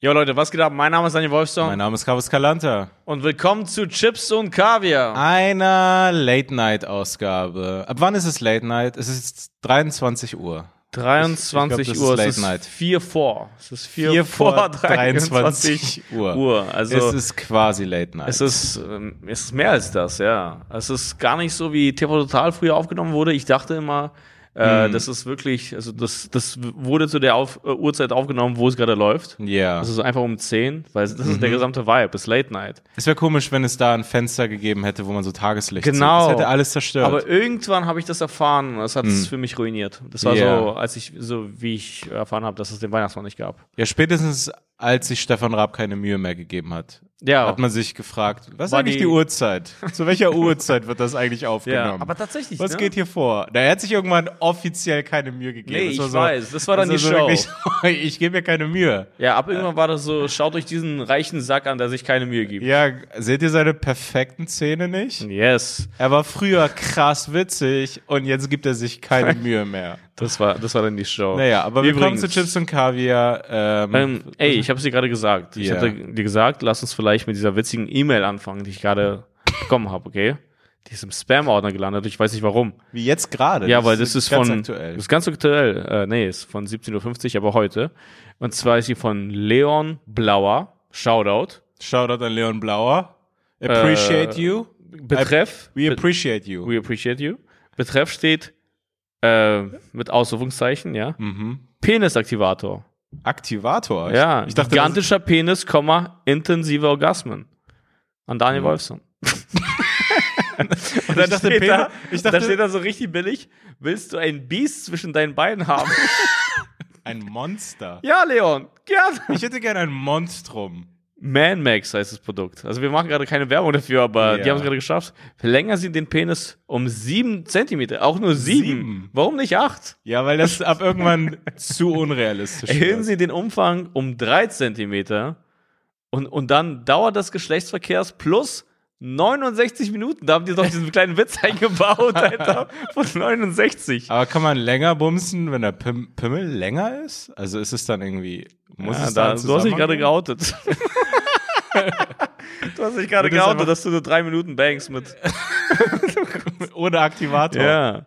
Jo Leute, was geht ab? Mein Name ist Daniel Wolfson Mein Name ist Carlos Calanta. und willkommen zu Chips und Kaviar. Einer Late-Night-Ausgabe. Ab wann ist es Late-Night? Es ist 23 Uhr. 23 ich glaub, das Uhr, ist es Late ist Night. 4 vor. Es ist 4, Vier vor vor 23 Uhr. Uhr. Also es ist quasi Late-Night. es ist, ähm, es ist mehr als das, ja. Es ist gar nicht so, wie TV Total früher aufgenommen wurde. Ich dachte immer, äh, das ist wirklich, also das, das wurde zu der Auf, äh, Uhrzeit aufgenommen, wo es gerade läuft. Ja. Also so einfach um 10, weil das ist Mhm. der gesamte Vibe, ist Late Night. Es wäre komisch, wenn es da ein Fenster gegeben hätte, wo man so Tageslicht Genau. sieht. Das hätte alles zerstört. Aber irgendwann habe ich das erfahren und das hat es für mich ruiniert. Das war Ja. so, als ich, so wie ich erfahren habe, dass es den Weihnachtsmann nicht gab. ja, spätestens als sich Stefan Raab keine Mühe mehr gegeben hat, Ja, hat man sich gefragt, was ist eigentlich die- die, Uhrzeit? Zu welcher Uhrzeit wird das eigentlich ja. aufgenommen? aber tatsächlich. Was ne? geht hier vor? Da hat sich irgendwann offiziell keine Mühe gegeben. Nee, ich so, weiß. Das war dann die das Show. war so ich gebe mir keine Mühe. Ja, ab irgendwann war das so, schaut euch diesen reichen Sack an, der sich keine Mühe gibt. Ja, seht ihr seine perfekten Zähne nicht? Yes. Er war früher krass witzig und jetzt gibt er sich keine Mühe mehr. Das war, das war dann die Show. Naja, aber wir kommen Übrigens, zu Chips und Kaviar. Ähm, Ähm, ey, ich habe es dir gerade gesagt. Ich Ja. hatte dir gesagt, lass uns vielleicht mit dieser witzigen E-Mail anfangen, die ich gerade bekommen habe, okay? Die ist im Spam-Ordner gelandet. Ich weiß nicht warum. wie jetzt gerade. Ja, weil das ist ganz von. aktuell. Das ist ganz aktuell. Äh, nee, ist von 17.50 Uhr, aber heute. Und zwar ist sie von Leon Blauer. Shoutout. Shoutout an Leon Blauer. Appreciate Äh, you. Betreff. We appreciate you. We appreciate you. Betreff steht äh, mit Ausrufungszeichen, ja. Mhm. Penisaktivator. Aktivator. Ja, ich dachte, gigantischer Penis, Komma, intensive Orgasmen. An Daniel Mhm. Wolfson. Und Ich dachte, steht Peter- da, ich da dachte- steht da so richtig billig, willst du ein Biest zwischen deinen Beinen haben? ein Monster. ja, Leon, gerne. Ich hätte gerne ein Monstrum. Man-Max heißt das Produkt. Also wir machen gerade keine Werbung dafür, aber die Ja. haben es gerade geschafft. Verlängern sie den Penis um sieben Zentimeter. Auch nur sieben. Sieben. Warum nicht acht? Ja, weil das ab irgendwann zu unrealistisch Erhöhen wird. sie den Umfang um drei Zentimeter und, und dann Dauer des Geschlechtsverkehrs plus 69 Minuten. Da haben die doch diesen kleinen Witz eingebaut, Alter, von 69. Aber kann man länger bumsen, wenn der Pim Pimmel länger ist? Also ist es dann irgendwie. Muss Ja, es da du hast dich gerade geoutet. du hast dich gerade geoutet, dass du nur drei Minuten bangst mit. Ohne Aktivator. Ja.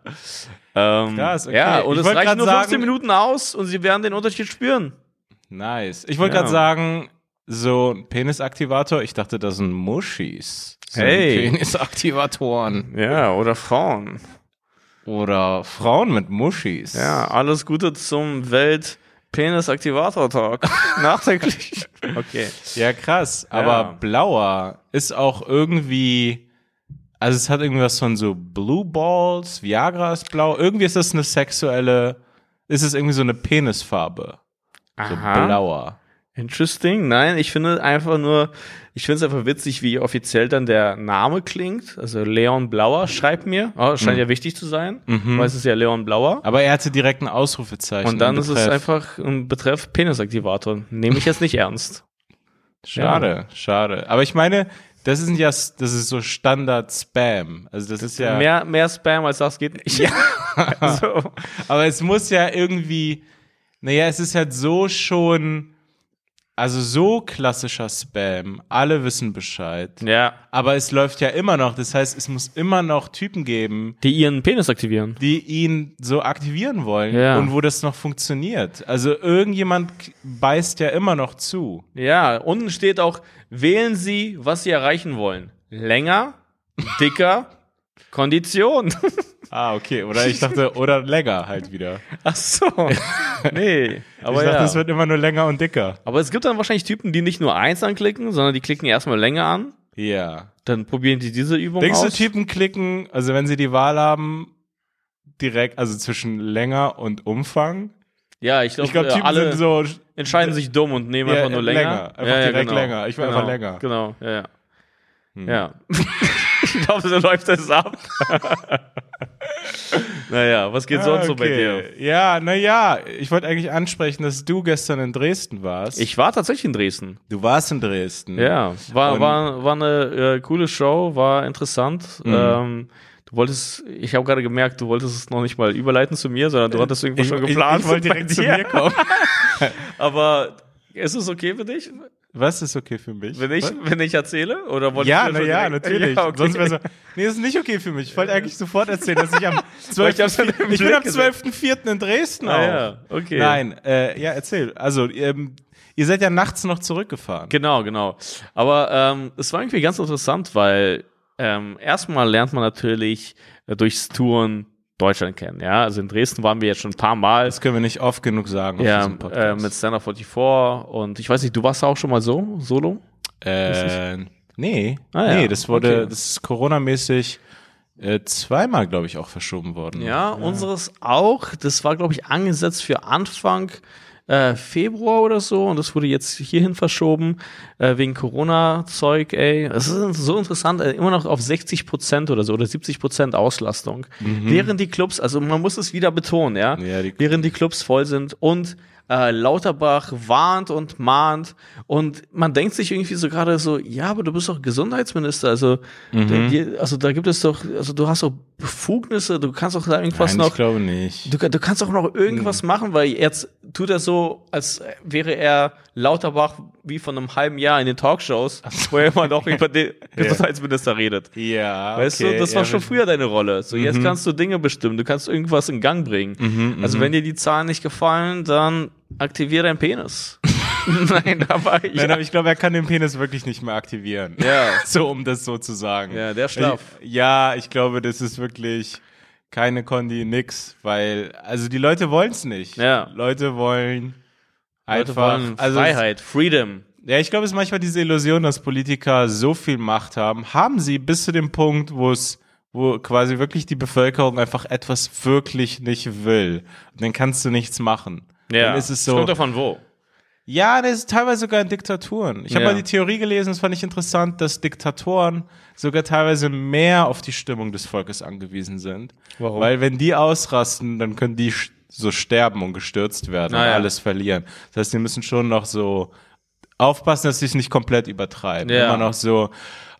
Ähm, Krass, okay. Ja, und Ich es reicht nur 15 sagen- Minuten aus und sie werden den Unterschied spüren. Nice. Ich wollte Ja. gerade sagen, so ein Penisaktivator, ich dachte, das sind Muschis. So Hey. Penisaktivatoren. Ja, oder Frauen. Oder Frauen mit Muschis. Ja, alles Gute zum Welt Penis Aktivator Talk. Nachträglich. Okay. Ja, krass. Aber Ja. blauer ist auch irgendwie. Also es hat irgendwas von so Blue Balls, Viagra ist blau. Irgendwie ist das eine sexuelle. Ist es irgendwie so eine Penisfarbe. So blauer. Interesting. Nein, ich finde einfach nur, ich finde es einfach witzig, wie offiziell dann der Name klingt. Also Leon Blauer schreibt mir. Oh, scheint ja wichtig zu sein, weil es ist ja Leon Blauer. Aber er hatte direkt ein Ausrufezeichen. Und dann im ist es einfach ein Betreff Penisaktivator. Nehme ich jetzt nicht ernst. Schade, schade. Aber ich meine, das ist ja, das ist so Standard-Spam. Also das, ist ja. Mehr, mehr Spam als das geht nicht. so. Aber es muss ja irgendwie, naja, es ist halt so schon, also so klassischer Spam. Alle wissen Bescheid. Ja. Aber es läuft ja immer noch. Das heißt, es muss immer noch Typen geben, Die ihren Penis aktivieren. die ihn so aktivieren wollen Ja. und wo das noch funktioniert. Also irgendjemand k- beißt ja immer noch zu. Ja, unten steht auch, wählen Sie, was Sie erreichen wollen. Länger, dicker, Kondition. Ah, okay. Oder ich dachte, oder länger halt wieder. Ach so. Nee, aber ich dachte, ja. es wird immer nur länger und dicker. aber es gibt dann wahrscheinlich Typen, die nicht nur eins anklicken, sondern die klicken erstmal länger an. Ja. Dann probieren die diese Übung Denkst du, aus. Typen klicken, also wenn sie die Wahl haben, direkt, also zwischen länger und Umfang? ja, ich glaube, Ich glaube, äh, Typen alle sind so, entscheiden sich dumm und nehmen Ja, einfach nur länger. länger. Einfach ja, direkt genau. länger. Ich will genau. einfach länger. Genau, ja, ja. Hm. Ja. ich glaube, so läuft das ab. naja, was geht Ah, sonst so bei dir? Ja, naja, ich wollte eigentlich ansprechen, dass du gestern in Dresden warst. Ich war tatsächlich in Dresden. du warst in Dresden. Ja, war, Und- war, war eine äh, coole Show, war interessant. Mhm. Ähm, du wolltest, ich habe gerade gemerkt, du wolltest es noch nicht mal überleiten zu mir, sondern du hattest irgendwo Ich, schon ich, geplant. ich wollte bei direkt zu mir kommen. Aber Ist es okay für dich, Was ist okay für mich? wenn ich, Was? wenn ich erzähle? Oder wolltest Ja, du na ja, direkt- natürlich. Ja, okay. Sonst wäre so. Nee, das ist nicht okay für mich. Ich wollte eigentlich sofort erzählen, dass ich am Weil ich 12. hab's an deinem ich bin am 12.04. in Dresden Ah, auch. ja, okay. Nein, äh, ja, erzähl. Also, ähm, ihr seid ja nachts noch zurückgefahren. Genau, genau. Aber ähm, es war irgendwie ganz interessant, weil ähm, erstmal lernt man natürlich äh, durchs Touren Deutschland kennen. Ja, also in Dresden waren wir jetzt schon ein paar Mal. Das können wir nicht oft genug sagen auf Ja, äh, mit Stand Up 44 und ich weiß nicht, du warst auch schon mal so, solo? äh, nee, Ah, ja. nee, das wurde, Okay. das ist Corona-mäßig äh, zweimal, glaube ich, auch verschoben worden. Ja, unseres auch. Das war, glaube ich, angesetzt für Anfang äh, Februar oder so und das wurde jetzt hierhin verschoben äh, wegen Corona-Zeug, ey. Es ist so interessant, äh, immer noch auf 60 Prozent oder so oder 70 Prozent Auslastung. Während die Clubs, also man muss es wieder betonen, ja, Ja, die- während die Clubs voll sind und äh, Lauterbach warnt und mahnt und man denkt sich irgendwie so gerade so, ja, aber du bist doch Gesundheitsminister, also, Mhm. der, also da gibt es doch, also du hast doch Befugnisse, du kannst doch da irgendwas Nein, ich noch, glaube nicht. du, du kannst auch noch irgendwas machen, weil jetzt tut er so, als wäre er Lauterbach wie von einem halben Jahr in den Talkshows, wo er immer noch über den Gesundheitsminister redet. Ja, Weißt okay, du, das war ja, schon wenn- früher deine Rolle. So, Mhm. jetzt kannst du Dinge bestimmen, du kannst irgendwas in Gang bringen. also, wenn dir die Zahlen nicht gefallen, dann aktiviere deinen Penis. Nein, war ich. Nein, aber ich glaube, er kann den Penis wirklich nicht mehr aktivieren. Ja. so, um das so zu sagen. Ja, der schlaff. Ja, ich glaube, das ist wirklich keine Kondi, nix, weil, also die Leute wollen es nicht. Ja. Leute wollen Leute einfach, wollen also Freiheit, Freedom. Ja, ich glaube, es ist manchmal diese Illusion, dass Politiker so viel Macht haben. Haben sie bis zu dem Punkt, wo es, wo quasi wirklich die Bevölkerung einfach etwas wirklich nicht will. Und dann kannst du nichts machen. Ja, Dann ist es so. kommt davon wo. Ja, das ist teilweise sogar in Diktaturen. Ich habe Ja. mal die Theorie gelesen, das fand ich interessant, dass Diktatoren sogar teilweise mehr auf die Stimmung des Volkes angewiesen sind. Warum? Weil wenn die ausrasten, dann können die so sterben und gestürzt werden Ah, und alles verlieren. Das heißt, die müssen schon noch so aufpassen, dass sie es nicht komplett übertreiben. Ja. Immer noch so,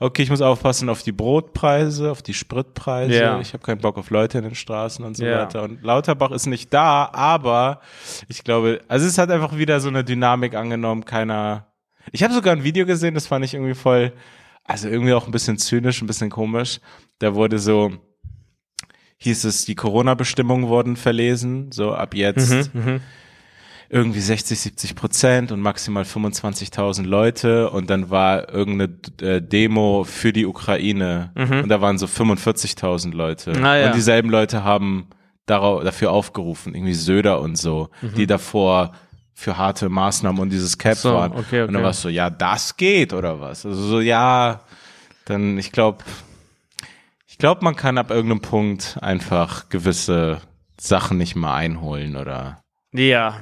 okay, ich muss aufpassen auf die Brotpreise, auf die Spritpreise. Ja. Ich habe keinen Bock auf Leute in den Straßen und so Ja. weiter. Und Lauterbach ist nicht da, aber ich glaube, also es hat einfach wieder so eine Dynamik angenommen, keiner. Ich habe sogar ein Video gesehen, das fand ich irgendwie voll, also irgendwie auch ein bisschen zynisch, ein bisschen komisch. Da wurde so, hieß es, die Corona-Bestimmungen wurden verlesen, so ab jetzt irgendwie 60, 70 Prozent und maximal 25.000 Leute und dann war irgendeine äh, Demo für die Ukraine und da waren so 45.000 Leute Ah, ja. und dieselben Leute haben darauf, dafür aufgerufen, irgendwie Söder und so, die davor für harte Maßnahmen und dieses Cap So, waren. okay, Und dann okay. war es so, ja, das geht oder was? Also so, ja, dann, ich glaube, ich glaube, man kann ab irgendeinem Punkt einfach gewisse Sachen nicht mehr einholen oder Ja.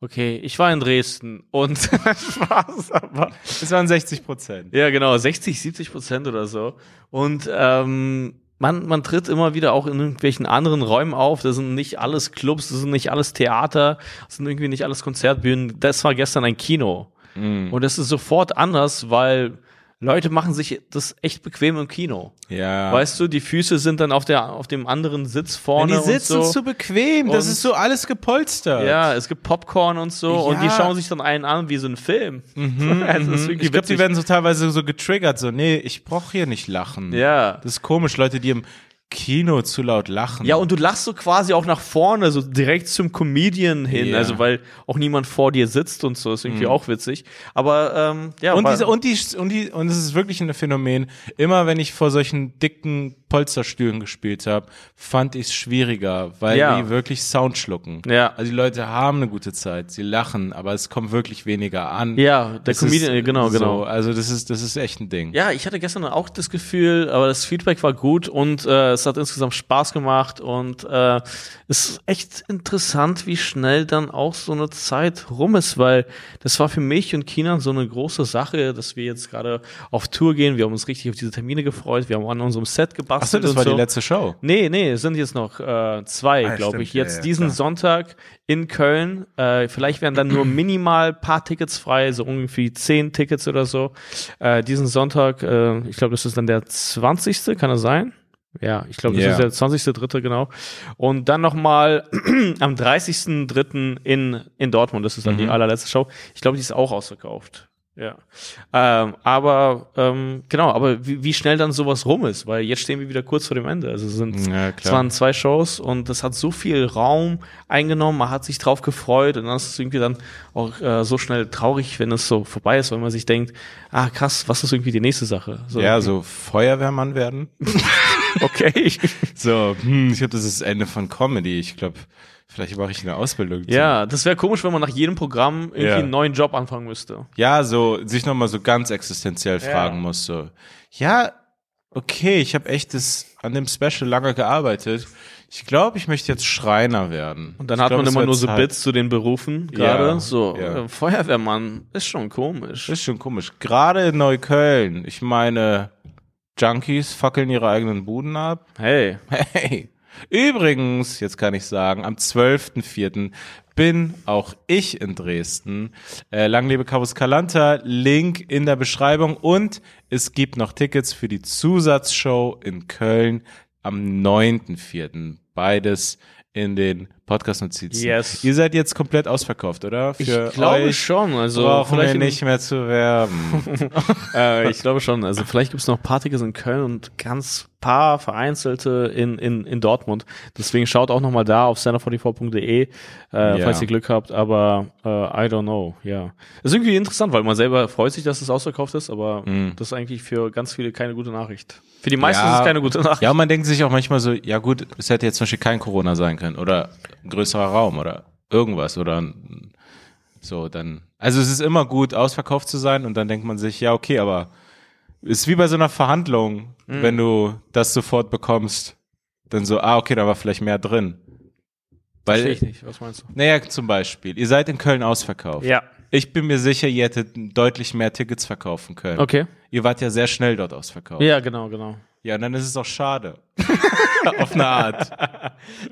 Okay, ich war in Dresden und Spaß, aber Es waren 60 Prozent. ja genau 60, 70 Prozent oder so und ähm, man, man tritt immer wieder auch in irgendwelchen anderen Räumen auf. Das sind nicht alles Clubs, das sind nicht alles Theater, das sind irgendwie nicht alles Konzertbühnen. Das war gestern ein Kino. Und das ist sofort anders, weil Leute machen sich das echt bequem im Kino. Ja. Weißt du, die Füße sind dann auf, der, auf dem anderen Sitz vorne. die sitzen und so. zu bequem, das Und- ist so alles gepolstert. Ja, es gibt Popcorn und so und die Ja. schauen sich dann einen an wie so ein Film. also das ist Mhm. Ich glaube, die werden so teilweise so getriggert, so, nee, ich brauche hier nicht lachen. Ja. Das ist komisch, Leute, die im Kino zu laut lachen. Ja, und du lachst so quasi auch nach vorne, so direkt zum Comedian hin, Ja. also weil auch niemand vor dir sitzt und so, ist irgendwie auch witzig. Aber ähm, ja, und, diese, und, die, und, die, und es ist wirklich ein Phänomen, immer wenn ich vor solchen dicken Polsterstühlen gespielt habe, fand ich es schwieriger, weil Ja. die wirklich Sound schlucken. Ja. Also die Leute haben eine gute Zeit, sie lachen, aber es kommt wirklich weniger an. ja, der Es Comedian, ist genau, so, genau. Also das ist, das ist echt ein Ding. Ja, ich hatte gestern auch das Gefühl, aber das Feedback war gut und äh, es hat insgesamt Spaß gemacht und äh, es ist echt interessant, wie schnell dann auch so eine Zeit rum ist, weil das war für mich und Kinan so eine große Sache, dass wir jetzt gerade auf Tour gehen. Wir haben uns richtig auf diese Termine gefreut. Wir haben an unserem Set gebastelt. Achso, das war so. die letzte Show. Nee, nee, es sind jetzt noch äh, zwei, Ah, glaube ich. Jetzt ja, diesen klar. Sonntag in Köln. Äh, vielleicht werden dann nur minimal paar Tickets frei, so ungefähr zehn Tickets oder so. Äh, diesen Sonntag, äh, ich glaube, das ist dann der 20. Kann das sein? Ja, ich glaube, das Ja. ist der 20.3. genau. Und dann nochmal am 30.3. in, in Dortmund. Das ist dann Mhm. die allerletzte Show. Ich glaube, die ist auch ausverkauft. Ja. Ähm, aber ähm, genau, aber wie, wie schnell dann sowas rum ist, weil jetzt stehen wir wieder kurz vor dem Ende. Also es sind Ja, es waren zwei Shows und das hat so viel Raum eingenommen, man hat sich drauf gefreut und dann ist es irgendwie dann auch äh, so schnell traurig, wenn es so vorbei ist, weil man sich denkt, ah krass, was ist irgendwie die nächste Sache? So, Ja, so Feuerwehrmann werden. okay. So, hm, ich glaube, das ist das Ende von Comedy. Ich glaube, vielleicht mache ich eine Ausbildung. zu- Ja, das wäre komisch, wenn man nach jedem Programm irgendwie Ja. einen neuen Job anfangen müsste. Ja, so sich nochmal so ganz existenziell Ja. fragen muss. So, ja, okay, ich habe echt das, an dem Special lange gearbeitet. Ich glaube, ich möchte jetzt Schreiner werden. Und dann ich hat glaub, man immer nur so Zeit. Bits zu den Berufen, gerade Ja, so. ja. Äh, Feuerwehrmann ist schon komisch. Ist schon komisch. Gerade in Neukölln. Ich meine, Junkies fackeln ihre eigenen Buden ab. Hey, Hey. Übrigens, jetzt kann ich sagen, am 12.04. bin auch ich in Dresden. Äh, lang lebe Cabus Calanta, Link in der Beschreibung und es gibt noch Tickets für die Zusatzshow in Köln am 9.04. Beides in den Podcast-Notizen. Yes. Ihr seid jetzt komplett ausverkauft, oder? ich Für glaube euch schon. Also brauchen wir vielleicht im- nicht mehr zu werben. äh, ich glaube schon. Also vielleicht gibt es noch Tickets in Köln und ganz paar vereinzelte in, in, in Dortmund. Deswegen schaut auch nochmal da auf center44.de, äh, Ja. falls ihr Glück habt. Aber äh, I don't know, ja. Ist irgendwie interessant, weil man selber freut sich, dass es ausverkauft ist, aber das ist eigentlich für ganz viele keine gute Nachricht. Für die meisten Ja. ist es keine gute Nachricht. Ja, man denkt sich auch manchmal so, ja gut, es hätte jetzt zum Beispiel kein Corona sein können oder ein größerer Raum oder irgendwas oder ein- so, dann. Also es ist immer gut, ausverkauft zu sein und dann denkt man sich, ja, okay, aber ist wie bei so einer Verhandlung, Mhm. wenn du das sofort bekommst, dann so, ah, okay, da war vielleicht mehr drin. Verstehe Weil, ich nicht. Was meinst du? naja, zum Beispiel, ihr seid in Köln ausverkauft. Ja. Ich bin mir sicher, ihr hättet deutlich mehr Tickets verkaufen können. Okay. Ihr wart ja sehr schnell dort ausverkauft. Ja, genau, genau. Ja, und dann ist es auch schade. Auf eine Art.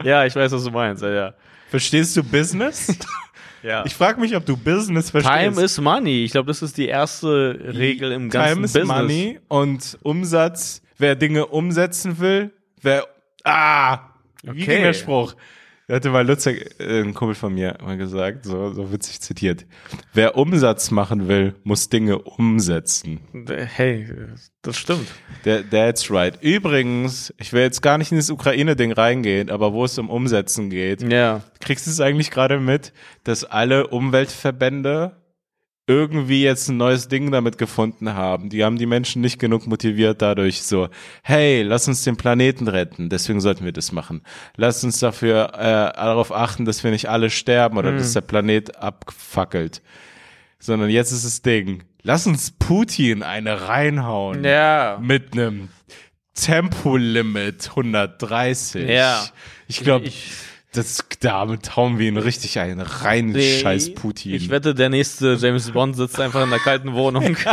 Ja, ich weiß, was du meinst. Ja, ja. Verstehst du Business? ja. Ich frage mich, ob du Business verstehst. Time is money. Ich glaube, das ist die erste Regel im ganzen Time is Business. money und Umsatz. Wer Dinge umsetzen will, wer. Ah! Wie Okay. ging der Spruch? Hatte mal Lutzer, äh, ein Kumpel von mir, mal gesagt, so, so witzig zitiert. Wer Umsatz machen will, muss Dinge umsetzen. Hey, das stimmt. Der, that's right. Übrigens, ich will jetzt gar nicht in das Ukraine-Ding reingehen, aber wo es um Umsetzen geht, Ja. Kriegst du es eigentlich gerade mit, dass alle Umweltverbände irgendwie jetzt ein neues Ding damit gefunden haben? Die haben die Menschen nicht genug motiviert dadurch so, hey, lass uns den Planeten retten, deswegen sollten wir das machen. Lass uns dafür äh, darauf achten, dass wir nicht alle sterben oder dass der Planet abfackelt. Sondern jetzt ist das Ding, lass uns Putin eine reinhauen Ja. mit einem Tempolimit 130. Ja. Ich glaube, Ich- das, damit hauen wir ihn richtig ein. Rein Nee, scheiß Putin. Ich wette, der nächste James Bond sitzt einfach in der kalten Wohnung.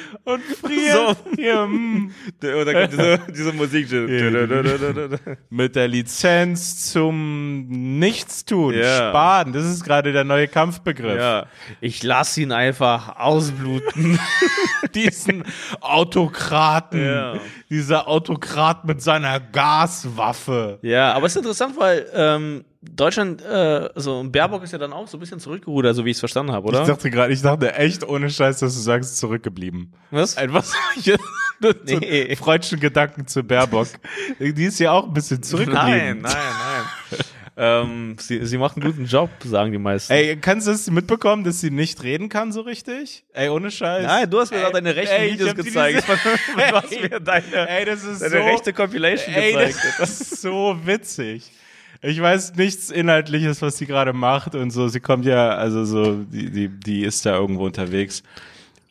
und friert hier, mm, Oder kommt diese, diese Musik. mit der Lizenz zum Nichtstun, Ja. Sparen. Das ist gerade der neue Kampfbegriff. ja. Ich lass ihn einfach ausbluten. Diesen Autokraten. Ja. Dieser Autokrat mit seiner Gaswaffe. ja, aber es ist interessant, weil ähm, Deutschland, äh, also Baerbock ist ja dann auch so ein bisschen zurückgerudert, so wie ich es verstanden habe, oder? Ich dachte gerade, ich dachte echt ohne Scheiß, dass du sagst, zurückgeblieben. Was? Einfach so, so Nee. freudschen Gedanken zu Baerbock. Die ist ja auch ein bisschen zurückgeblieben. Nein, nein, nein. ähm, sie, sie macht einen guten Job, sagen die meisten. Ey, kannst du es mitbekommen, dass sie nicht reden kann so richtig? Ey, ohne Scheiß. Nein, du hast mir Ey, gerade deine rechten ey, Videos gezeigt. diese- du hast mir deine, Ey, das ist deine so, rechte Compilation ey, gezeigt. das ist so witzig. Ich weiß nichts Inhaltliches, was sie gerade macht und so. Sie kommt ja, also so, die, die, die ist da irgendwo unterwegs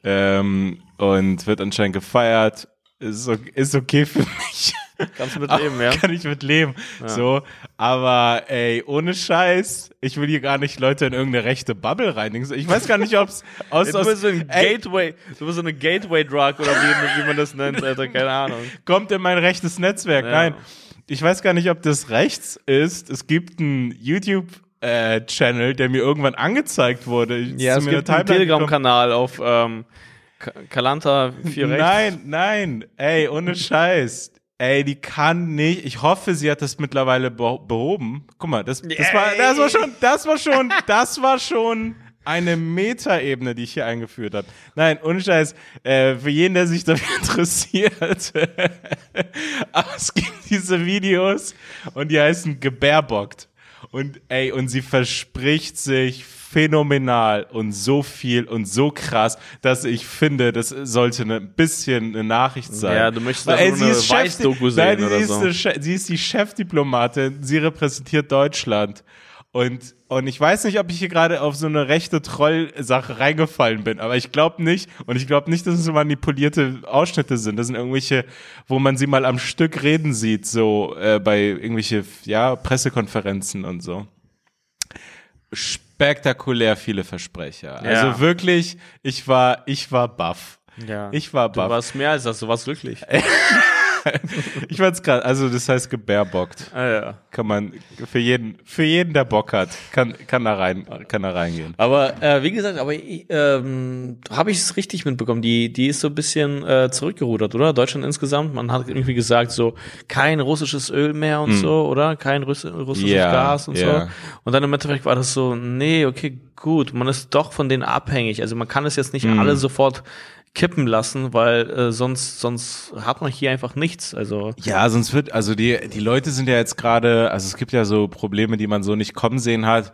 ähm, und wird anscheinend gefeiert. Ist, o- ist okay für mich. Kannst du mit leben, ja? Kann ich mit leben. So, aber ey, ohne Scheiß, ich will hier gar nicht Leute in irgendeine rechte Bubble reinigen. Ich weiß gar nicht, ob's aus, Du aus bist so ein ey, Gateway, du bist so eine Gateway-Drug oder wie, wie man das nennt, Alter, keine Ahnung. kommt in mein rechtes Netzwerk. Ja. Nein, ich weiß gar nicht, ob das rechts ist. Es gibt einen YouTube äh, Channel, der mir irgendwann angezeigt wurde. Ist Ja, es gibt einen. Telegram-Kanal auf, ähm, Ka- Kalanta 4 rechts. Nein, nein, ey, ohne Scheiß. Ey, die kann nicht. Ich hoffe, sie hat das mittlerweile beh behoben. Guck mal, das, das, war, das war schon, das war schon, das war schon eine Metaebene, die ich hier eingeführt habe. Nein, ohne Scheiß. Äh, für jeden, der sich dafür interessiert, es gibt diese Videos und die heißen gebärbockt. Und ey, und sie verspricht sich phänomenal und so viel und so krass, dass ich finde, das sollte ein bisschen eine Nachricht sein. Ja, du möchtest Weil, ey, nur sie eine ist Chef- Weißdoku Nein, sehen sie oder ist so. eine Che- Sie ist die Chefdiplomatin, sie repräsentiert Deutschland. Und, und ich weiß nicht, ob ich hier gerade auf so eine rechte Troll-Sache reingefallen bin, aber ich glaube nicht. Und ich glaube nicht, dass es so manipulierte Ausschnitte sind. Das sind irgendwelche, wo man sie mal am Stück reden sieht, so äh, bei irgendwelche ja, Pressekonferenzen und so. Spektakulär viele Versprecher. Ja. Also wirklich, ich war, ich war baff. Ja. Ich war Du baff. warst mehr als das, du warst glücklich. Ich fand's gerade, also das heißt gebärbockt. Ah, ja. Kann man für jeden, für jeden, der Bock hat, kann, kann da rein, kann da reingehen. Aber äh, wie gesagt, aber ähm, habe ich es richtig mitbekommen? Die, die ist so ein bisschen äh, zurückgerudert, oder? Deutschland insgesamt. Man hat irgendwie gesagt, so kein russisches Öl mehr und so, oder? Kein Russ russisches Hm. Ja, Gas und ja. so. Und dann im Endeffekt war das so, nee, okay, gut, man ist doch von denen abhängig. Also man kann es jetzt nicht Hm. alle sofort kippen lassen, weil äh, sonst sonst hat man hier einfach nichts. Also Ja, sonst wird, also die, die Leute sind ja jetzt gerade, also es gibt ja so Probleme, die man so nicht kommen sehen hat,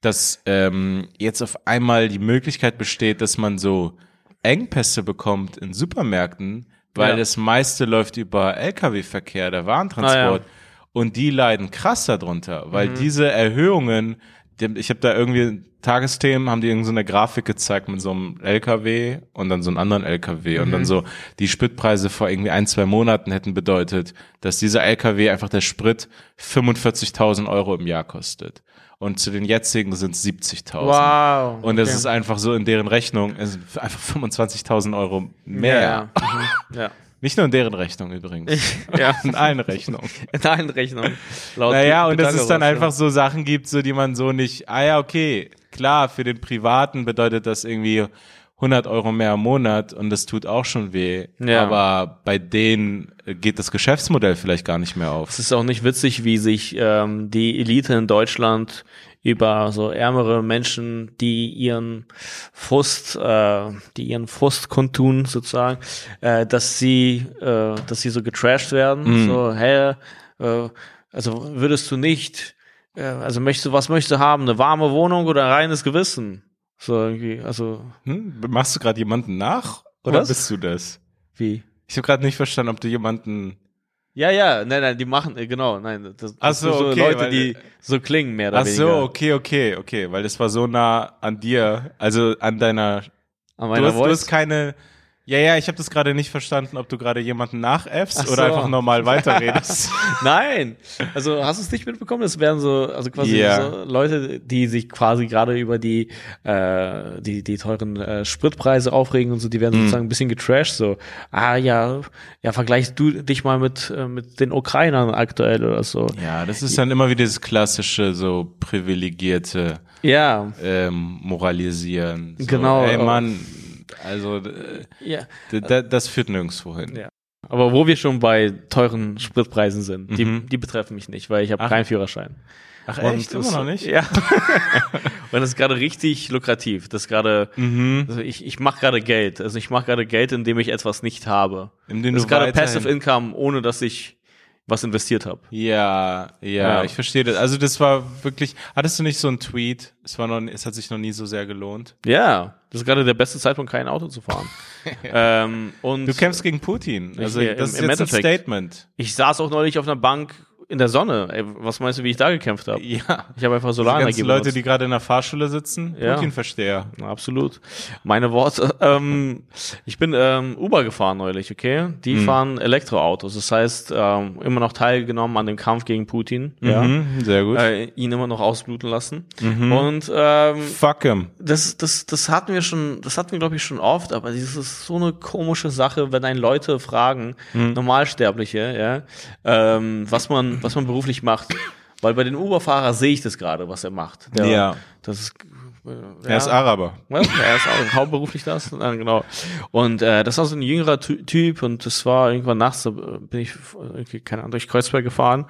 dass ähm, jetzt auf einmal die Möglichkeit besteht, dass man so Engpässe bekommt in Supermärkten, weil Ja. das meiste läuft über Lkw-Verkehr, der Warentransport. Ah, Und die leiden krass darunter, weil diese Erhöhungen, ich habe da irgendwie Tagesthemen, haben die irgendeine so eine Grafik gezeigt mit so einem LKW und dann so einem anderen LKW und dann so die Spritpreise vor irgendwie ein, zwei Monaten hätten bedeutet, dass dieser LKW einfach der Sprit 45.000 Euro im Jahr kostet. Und zu den jetzigen sind es 70.000. wow. Und okay. ist einfach so in deren Rechnung, es sind einfach 25.000 Euro mehr. Ja, ja. Nicht nur in deren Rechnung übrigens. ja. In allen Rechnungen. In allen Rechnungen. Laut Naja, und dass es dann einfach so Sachen gibt, so die man so nicht, ah ja, okay, klar, für den Privaten bedeutet das irgendwie 100 Euro mehr im Monat und das tut auch schon weh. Ja. Aber bei denen geht das Geschäftsmodell vielleicht gar nicht mehr auf. Es ist auch nicht witzig, wie sich ähm, die Elite in Deutschland über so ärmere Menschen, die ihren Frust, äh, die ihren Frust kundtun sozusagen, äh, dass sie, äh, dass sie so getrashed werden. So, hey, äh, also würdest du nicht, äh, also möchtest du, was möchtest du haben, eine warme Wohnung oder ein reines Gewissen? So irgendwie, also Hm? Machst du gerade jemanden nach? Oder Was? bist du das? wie? Ich habe gerade nicht verstanden, ob du jemanden. Ja, ja, nein, nein, die machen, äh, genau, nein, das, Ach das so, sind so okay, Leute, weil- die so klingen, mehr oder Ach so, weniger. okay, okay, okay, weil das war so nah an dir, also an deiner An Du meiner hast, du Voice. hast keine. Ja, ja, ich habe das gerade nicht verstanden, ob du gerade jemanden nachäffst Ach oder so. einfach normal weiterredest. Nein, also hast du es nicht mitbekommen? Das wären so, also quasi Ja. so Leute, die sich quasi gerade über die, äh, die, die teuren äh, Spritpreise aufregen und so, die werden Mhm. sozusagen ein bisschen getrashed, so, ah ja, ja, vergleichst du dich mal mit, äh, mit den Ukrainern aktuell oder so. ja, das ist dann immer wieder das klassische, so privilegierte Ja, ähm, Moralisieren. So, Genau. Ey, Mann, also äh, ja. das führt nirgendwo hin. Ja. Aber wo wir schon bei teuren Spritpreisen sind, die, Mhm. die betreffen mich nicht, weil ich habe keinen Führerschein. Ach Und echt? das- Immer noch nicht? Ja. und das ist gerade richtig lukrativ. Das ist gerade, Mhm. also ich, ich mache gerade Geld. Also ich mache gerade Geld, indem ich etwas nicht habe. Indem Das ist gerade Passive Income, ohne dass ich was investiert habe. Ja, ja, Ja. ich verstehe das. Also das war wirklich. Hattest du nicht so einen Tweet? Es war noch, es hat sich noch nie so sehr gelohnt. Ja, das ist gerade der beste Zeitpunkt, kein Auto zu fahren. ähm, und Du kämpfst gegen Putin. Also Ja, das im- ist im jetzt ein. Statement. ich saß auch neulich auf einer Bank in der Sonne. Ey, was meinst du, wie ich da gekämpft habe? Ja. Ich habe einfach Die Solarenergie ganzen Leute, die gerade in der Fahrschule sitzen, Ja. Putin-Versteher. Absolut. Meine Worte. Ähm, ich bin ähm, Uber gefahren neulich, okay? Die Hm. fahren Elektroautos. Das heißt, ähm, immer noch teilgenommen an dem Kampf gegen Putin. Ja. Mhm, sehr gut. Äh, ihn immer noch ausbluten lassen. Mhm. Und ähm, Fuck him. das, das, das hatten wir schon, das hatten wir, glaube ich, schon oft, aber das ist so eine komische Sache, wenn einen Leute fragen, Hm. Normalsterbliche, ja, ähm, was man, was man beruflich macht. Weil bei den Uber-Fahrer sehe ich das gerade, was er macht. Der, Ja. Das ist äh, Er ist Araber. Ja, er ist auch hauptberuflich das, ja, genau. Und äh, das war so ein jüngerer Ty- Typ und das war irgendwann nachts, äh, bin ich irgendwie, keine Ahnung, durch Kreuzberg gefahren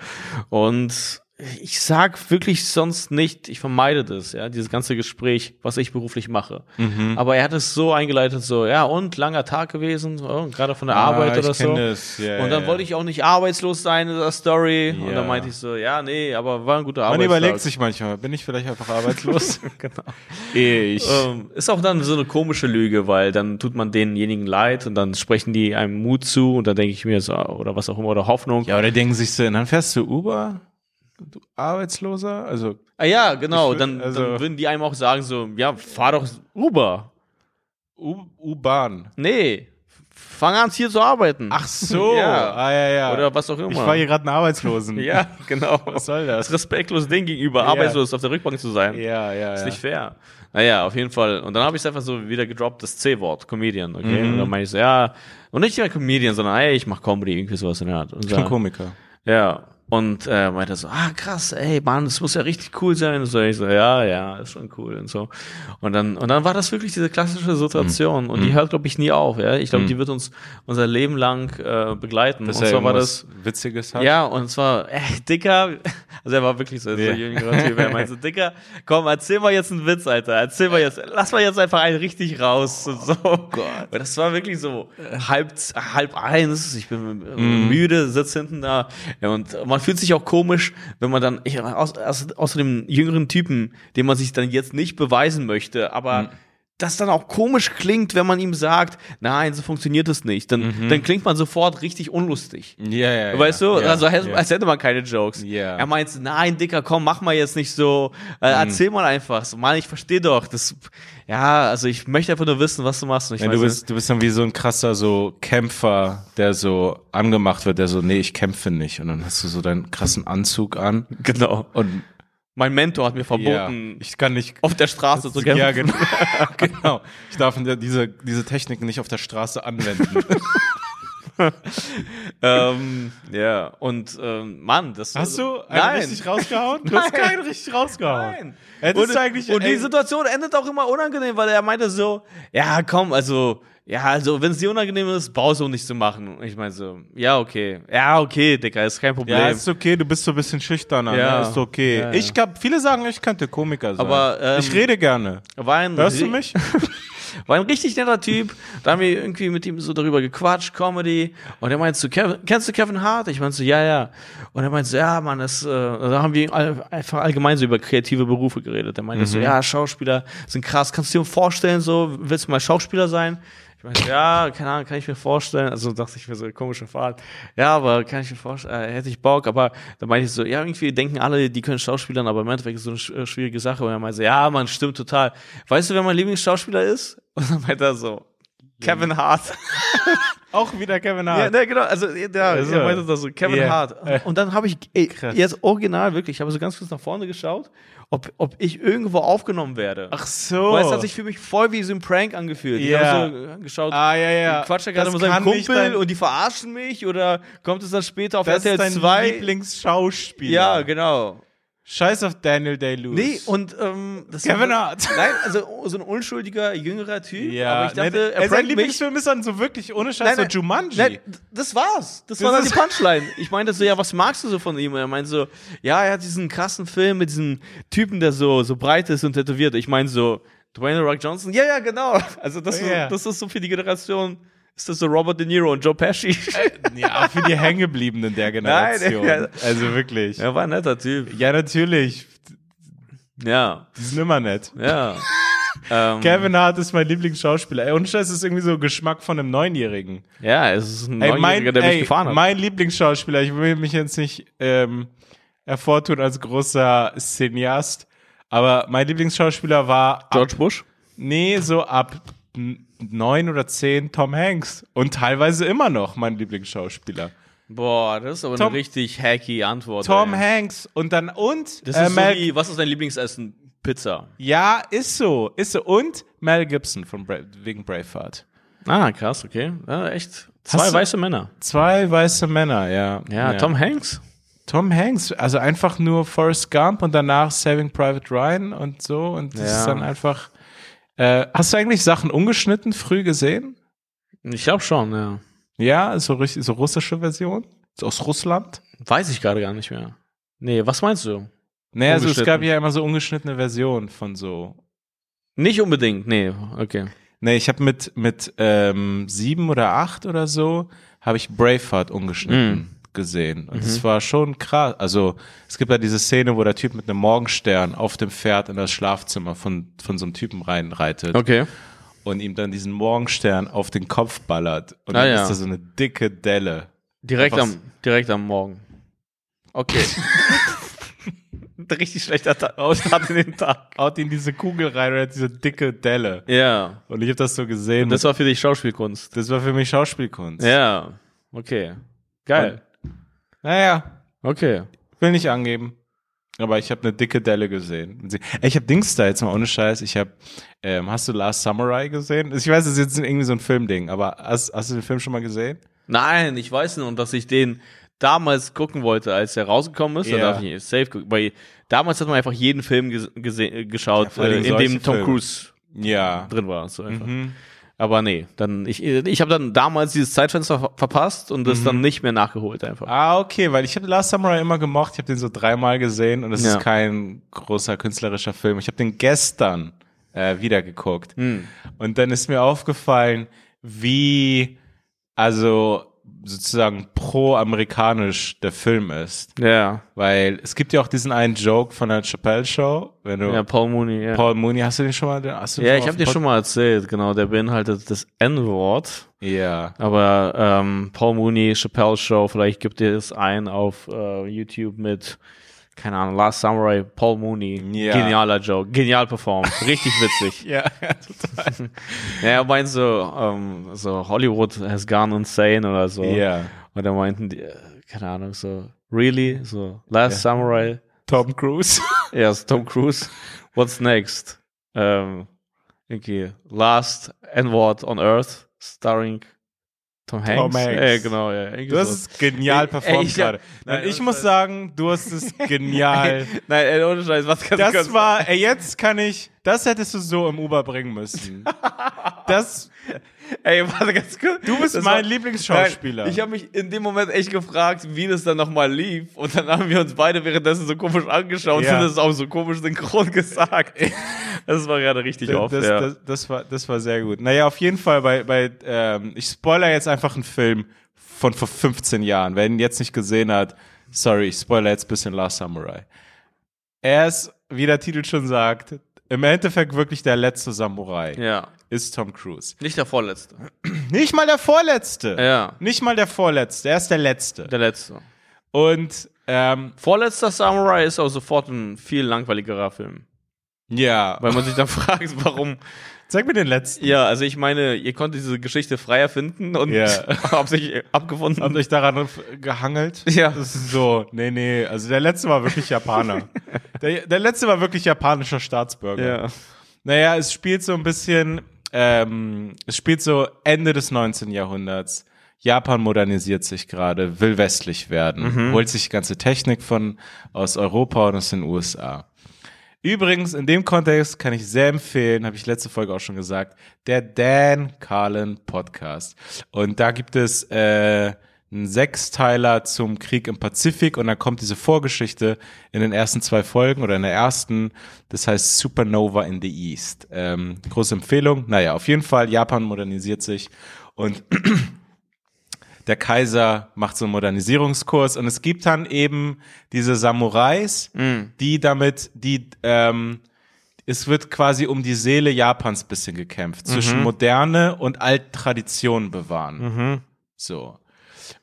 und ich sag wirklich sonst nicht, ich vermeide das, ja, dieses ganze Gespräch, was ich beruflich mache. Mhm. Aber er hat es so eingeleitet, so, ja, und langer Tag gewesen, so, gerade von der Arbeit Ah, ich oder so. Ja, und dann ja. wollte ich auch nicht arbeitslos sein in der Story. Und Ja. dann meinte ich so, ja, nee, aber war ein guter Man Arbeitstag. überlegt sich manchmal, bin ich vielleicht einfach arbeitslos? genau. ich. Ähm, ist auch dann so eine komische Lüge, weil dann tut man denjenigen leid und dann sprechen die einem Mut zu und dann denke ich mir so, oder was auch immer, oder Hoffnung. Ja, oder denken sich so, dann fährst du Uber? Du Arbeitsloser? Also, Ah ja, genau, Ich dann, also- dann würden die einem auch sagen so, ja, fahr doch Uber. U-Bahn. Nee, fang an hier zu arbeiten. Ach so. Ja. Ah, ja, ja. Oder was auch immer. ich fahre hier gerade einen Arbeitslosen. ja, genau. Was soll das? Das respektlos Ding gegenüber, Ja. arbeitslos auf der Rückbank zu sein. Ja, ja, Ist ja. nicht fair. Naja, auf jeden Fall. Und dann habe ich es einfach so wieder gedroppt, das C-Wort, Comedian, okay? Mhm. Und dann meine ich so, ja, und nicht mehr Comedian, sondern, ey, ich mach Comedy, irgendwie sowas in der Art. Und Ich bin Komiker. ja. Und äh, meinte so, ah krass, ey, Mann, das muss ja richtig cool sein. Und so, ich so, ja, ja, ist schon cool und so. Und dann, und dann war das wirklich diese klassische Situation. Und Mhm. die hört, glaube ich, nie auf. Ja, ich glaube, die wird uns unser Leben lang äh, begleiten. Dass und zwar war das Witziges hat. ja, und zwar, ey, Dicker, also er war wirklich so, so Ja. ein jüngerer Typ, er meinte so, Dicker, komm, erzähl mal jetzt einen Witz, Alter, erzähl mal jetzt, lass mal jetzt einfach einen richtig raus, und so. Oh Gott. Und das war wirklich so halb, halb eins, ich bin Mhm. müde, sitze hinten da, ja, und man fühlt sich auch komisch, wenn man dann, ich, aus, aus, außer dem jüngeren Typen, dem man sich dann jetzt nicht beweisen möchte, aber Mhm. Das dann auch komisch klingt, wenn man ihm sagt, nein, so funktioniert es nicht, dann, dann klingt man sofort richtig unlustig. Ja, ja, ja. Weißt du, ja, also als, ja. als hätte man keine Jokes. Ja. Er meint, nein, Dicker, komm, mach mal jetzt nicht so, äh, erzähl mal einfach. So, Mann, ich verstehe doch. Das, ja, also ich möchte einfach nur wissen, was du machst. Und ich Ja, du bist, du bist dann wie so ein krasser so Kämpfer, der so angemacht wird, der so, nee, ich kämpfe nicht. Und dann hast du so deinen krassen Anzug an. genau. Und Mein Mentor hat mir ja, verboten, ich kann nicht. auf der Straße zu kämpfen. Ja, genau. genau. Ich darf diese, diese Techniken nicht auf der Straße anwenden. ähm, ja, und ähm, Mann, das Hast du einen Nein. richtig rausgehauen? Du hast keinen richtig rausgehauen. Nein. Und, und die Situation endet auch immer unangenehm, weil er meinte so, ja, komm, also, ja, also, wenn es dir unangenehm ist, brauchst du nicht zu machen. Ich meine so, ja, okay. Ja, okay, Dicker, ist kein Problem. ja, ist okay, du bist so ein bisschen schüchterner, Ja. ne? ist okay. Ja, ja. Ich glaub, viele sagen, ich könnte Komiker sein. Aber, ähm, ich rede gerne. war ein, Hörst du mich? War ein richtig netter Typ. Da haben wir irgendwie mit ihm so darüber gequatscht, Comedy. Und er meinte so, Kevin, kennst du Kevin Hart? Ich meinte so, ja, ja. Und er meinte so, ja, Mann, das, äh, da haben wir all, einfach allgemein so über kreative Berufe geredet. Er meinte so, ja, Schauspieler sind krass. Kannst du dir vorstellen, so, willst du mal Schauspieler sein? Ich meinte, ja, keine Ahnung, kann ich mir vorstellen. Also dachte ich mir so, komische Fahrt. Ja, aber kann ich mir vorstellen, äh, hätte ich Bock. Aber dann meinte ich so, ja, irgendwie denken alle, die können Schauspielern, aber im Endeffekt ist es so eine äh, schwierige Sache. Und er meinte so, ja, man, stimmt total. Weißt du, wer mein Lieblingsschauspieler ist? Und dann meinte er so, Kevin Hart. Auch wieder Kevin Ja, Hart. ne, genau, also der, Also, er meinte das so, Kevin ja. Hart. Und dann habe ich, ey, jetzt original wirklich, ich habe so ganz kurz nach vorne geschaut, ob, ob ich irgendwo aufgenommen werde. Ach so. Weil es hat sich für mich voll wie so ein Prank angefühlt. Ich Ja. habe so äh, geschaut, ah, ja, ja. quatscht er gerade Das mit seinem Kumpel dein- und die verarschen mich oder kommt es dann später auf Das ist RTL dein 2? Lieblingsschauspieler. Ja, genau. Scheiß auf Daniel Day-Lewis. Nee, und ähm, das Kevin Hart. Nein, also so ein unschuldiger, jüngerer Typ. Ja, aber ich dachte, nee, er sein. Lieblingsfilm ist dann so wirklich ohne Scheiß so Jumanji. Nein, das war's. Das, Das war dann die Punchline. Ich meinte so, ja, was magst du so von ihm? Und er meinte so, ja, er hat diesen krassen Film mit diesem Typen, der so, so breit ist und tätowiert. Ich meine so, Dwayne Rock Johnson? Ja, ja, genau. Also das, Ja. ist, das ist so für die Generation, ist das so Robert De Niro und Joe Pesci. Ja, für die Hängebliebenen der Generation. ja. Also wirklich. Ja. er war ein netter Typ. natürlich. Ja, Die sind immer nett. ja. ähm, Kevin Hart ist mein Lieblingsschauspieler. Ey, und Scheiß ist irgendwie so Geschmack von einem Neunjährigen. Ja, es ist ein Ey, mein, Neunjähriger, der mich ey, gefahren hat. mein Lieblingsschauspieler, ich will mich jetzt nicht ähm, hervortun als großer Cineast, aber mein Lieblingsschauspieler war ab, George Bush? nee, so ab neun oder zehn Tom Hanks. Und teilweise immer noch mein Lieblingsschauspieler. Boah, das ist aber Tom- eine richtig hacky Antwort. Tom ey. Hanks und dann und Das äh, ist so Mel wie, was ist dein Lieblingsessen? Pizza. Ja, ist so, ist so. Und Mel Gibson von Bra wegen Braveheart. Ah, krass, okay. Ja, echt. Zwei Hast weiße Männer. Zwei weiße Männer, ja. Ja, Tom Hanks. Tom Hanks, also einfach nur Forrest Gump und danach Saving Private Ryan und so und das Ja. ist dann einfach. Äh, hast du eigentlich Sachen ungeschnitten früh gesehen? Ich glaube schon, ja. Ja, so richtig, so russische Version so aus Russland. Weiß ich gerade gar nicht mehr. Nee, was meinst du? Naja, also es gab ja immer so ungeschnittene Versionen von so. Nicht unbedingt, nee, okay. Nee, ich habe mit mit ähm, sieben oder acht oder so habe ich Braveheart ungeschnitten gesehen und es war schon krass. Also es gibt da diese Szene, wo der Typ mit einem Morgenstern auf dem Pferd in das Schlafzimmer von von so einem Typen reinreitet Okay. und ihm dann diesen Morgenstern auf den Kopf ballert und Ah, dann ja. ist da so eine dicke Delle. Direkt am, direkt am Morgen. Okay. Richtig schlechter Ta- Start in den Tag. Haut ihn diese Kugel rein und er hat diese dicke Delle. Ja. Und ich habe das so gesehen. Das war für dich Schauspielkunst. das war für mich Schauspielkunst. Ja. Okay. Geil. Naja, Okay. will nicht angeben. Aber ich habe eine dicke Delle gesehen. Ich habe Dings da jetzt mal ohne Scheiß. Ich habe, ähm, hast du Last Samurai gesehen? Ich weiß, das ist jetzt irgendwie so ein Filmding, aber hast, hast du den Film schon mal gesehen? Nein, ich weiß nur, dass ich den damals gucken wollte, als er rausgekommen ist. Ja. Da darf ich nicht safe gucken. Weil damals hat man einfach jeden Film ges gese- äh, geschaut, Ja, äh, in dem Tom Filme. Cruise Ja. drin war. So einfach. Mhm. Aber nee, dann ich, ich habe dann damals dieses Zeitfenster ver verpasst und das dann nicht mehr nachgeholt einfach. Ah, okay, weil ich habe Last Samurai immer gemocht. Ich habe den so dreimal gesehen und es Ja. ist kein großer künstlerischer Film. Ich habe den gestern äh, wieder geguckt. Hm. Und dann ist mir aufgefallen, wie, also sozusagen pro-amerikanisch der Film ist. Ja, Weil es gibt ja auch diesen einen Joke von der Chappelle Show, wenn du ja, Paul Mooney. Ja, Paul Mooney, hast du den schon mal? Hast du ja ich habe dir schon mal erzählt, genau, der beinhaltet das N-Wort. Ja. Aber ähm, Paul Mooney, Chappelle Show, vielleicht gibt ihr es ein auf äh, YouTube mit, keine Ahnung, Last Samurai, Paul Mooney. Ja. Genialer Joke, genial performt, richtig witzig. Ja, total. ja, er meint so, ähm, so Hollywood has gone insane oder so. Ja. Und da meinten die, äh, keine Ahnung, so, really? So, Last Samurai, Tom Cruise. yes, Tom Cruise, what's next? Ähm, okay, Last N-Word on Earth, starring Tom Hanks. Tom Hanks. Äh, genau, ja. Du hast es genial Ey, performt ich gerade. Nein, ich muss sagen, du hast es genial. Nein, ey, ohne Scheiß, was kannst Das kannst- war, ey, jetzt kann ich, das hättest du so im Uber bringen müssen. Das, Ey, warte ganz kurz. du bist Das mein war- Lieblingsschauspieler. Nein, ich habe mich in dem Moment echt gefragt, wie das dann nochmal lief. Und dann haben wir uns beide währenddessen so komisch angeschaut Ja. und das auch so komisch synchron gesagt. Das war gerade richtig das, oft, das, ja. das, das, war, das war sehr gut. Naja, auf jeden Fall bei, bei ähm, ich spoiler jetzt einfach einen Film von vor 15 Jahren. Wer ihn jetzt nicht gesehen hat, sorry, ich spoiler jetzt ein bisschen Last Samurai. Er ist, wie der Titel schon sagt, im Endeffekt wirklich der letzte Samurai. ja. Ist Tom Cruise. Nicht der vorletzte. Nicht mal der vorletzte. Ja. Nicht mal der vorletzte. Er ist der letzte. Der letzte. Und ähm, Vorletzter Samurai ist auch sofort ein viel langweiligerer Film. ja, Weil man sich dann fragt, warum. zeig mir den letzten. Ja, also ich meine, ihr konntet diese Geschichte frei erfinden und Ja. habt sich abgefunden. Habt euch daran gehangelt? Ja. Das ist so, nee, nee. Also der letzte war wirklich Japaner. der, der letzte war wirklich japanischer Staatsbürger. ja. Naja, es spielt so ein bisschen, ähm, es spielt so Ende des 19. Jahrhunderts. Japan modernisiert sich gerade, will westlich werden, holt sich die ganze Technik von aus Europa und aus den USA. Übrigens, in dem Kontext kann ich sehr empfehlen, habe ich letzte Folge auch schon gesagt, der Dan Carlin Podcast. Und da gibt es äh, einen Sechsteiler zum Krieg im Pazifik und dann kommt diese Vorgeschichte in den ersten zwei Folgen oder in der ersten, das heißt Supernova in the East. Ähm, große Empfehlung. Naja, auf jeden Fall, Japan modernisiert sich und der Kaiser macht so einen Modernisierungskurs und es gibt dann eben diese Samurais, die damit, die, ähm, es wird quasi um die Seele Japans bisschen gekämpft, zwischen Moderne und Alttradition bewahren. So.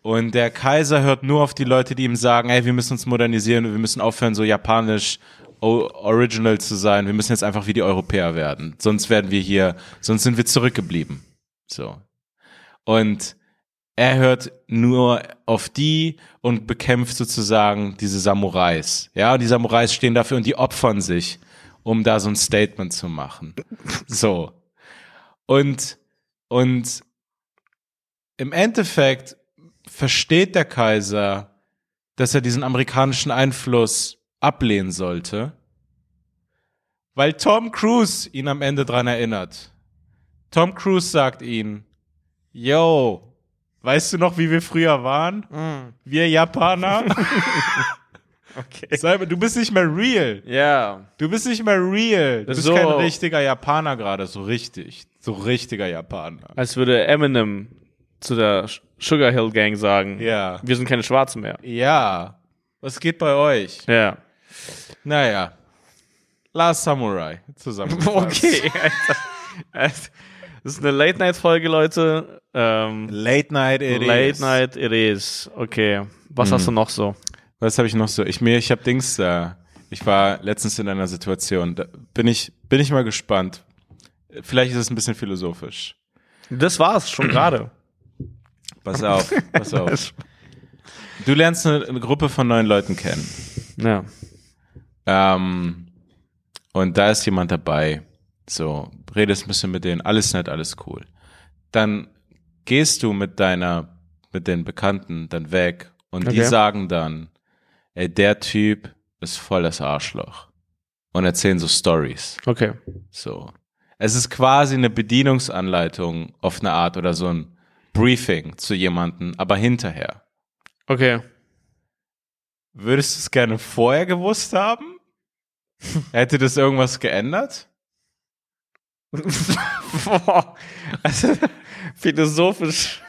Und der Kaiser hört nur auf die Leute, die ihm sagen, hey, wir müssen uns modernisieren, wir müssen aufhören, so japanisch original zu sein, wir müssen jetzt einfach wie die Europäer werden. Sonst werden wir hier, sonst sind wir zurückgeblieben. So. Und er hört nur auf die und bekämpft sozusagen diese Samurais. Ja, und die Samurais stehen dafür und die opfern sich, um da so ein Statement zu machen. So. Und, und im Endeffekt versteht der Kaiser, dass er diesen amerikanischen Einfluss ablehnen sollte, weil Tom Cruise ihn am Ende dran erinnert. Tom Cruise sagt ihn, yo, weißt du noch, wie wir früher waren? Wir Japaner? Okay. Sei- Du bist nicht mehr real. Ja. Du bist nicht mehr real. Du bist So. kein richtiger Japaner gerade, so richtig. So richtiger Japaner. Als würde Eminem zu der Sugar Hill Gang sagen, Ja. wir sind keine Schwarzen mehr. Ja. Was geht bei euch? Ja. Naja. Last Samurai. Zusammen. Okay. Das ist eine Late-Night-Folge, Leute. Ähm, Late Night it Late is. Night it is. Okay. Was hast du noch so? Was habe ich noch so? Ich mir, ich habe Dings da. Ich war letztens in einer Situation. Da bin ich, bin ich mal gespannt. Vielleicht ist es ein bisschen philosophisch. Das war's schon gerade. Pass auf, pass auf. Du lernst eine, eine Gruppe von neun Leuten kennen. Ja. Ähm, und da ist jemand dabei. So, redest ein bisschen mit denen, alles nett, alles cool. Dann gehst du mit deiner, mit den Bekannten dann weg und die Okay. sagen dann, ey, der Typ ist voll das Arschloch. Und erzählen so Stories. Okay. So. Es ist quasi eine Bedienungsanleitung auf eine Art oder so ein Briefing zu jemandem, aber hinterher. Okay. Würdest du es gerne vorher gewusst haben? Hätte das irgendwas geändert? Boah. Also, philosophisch.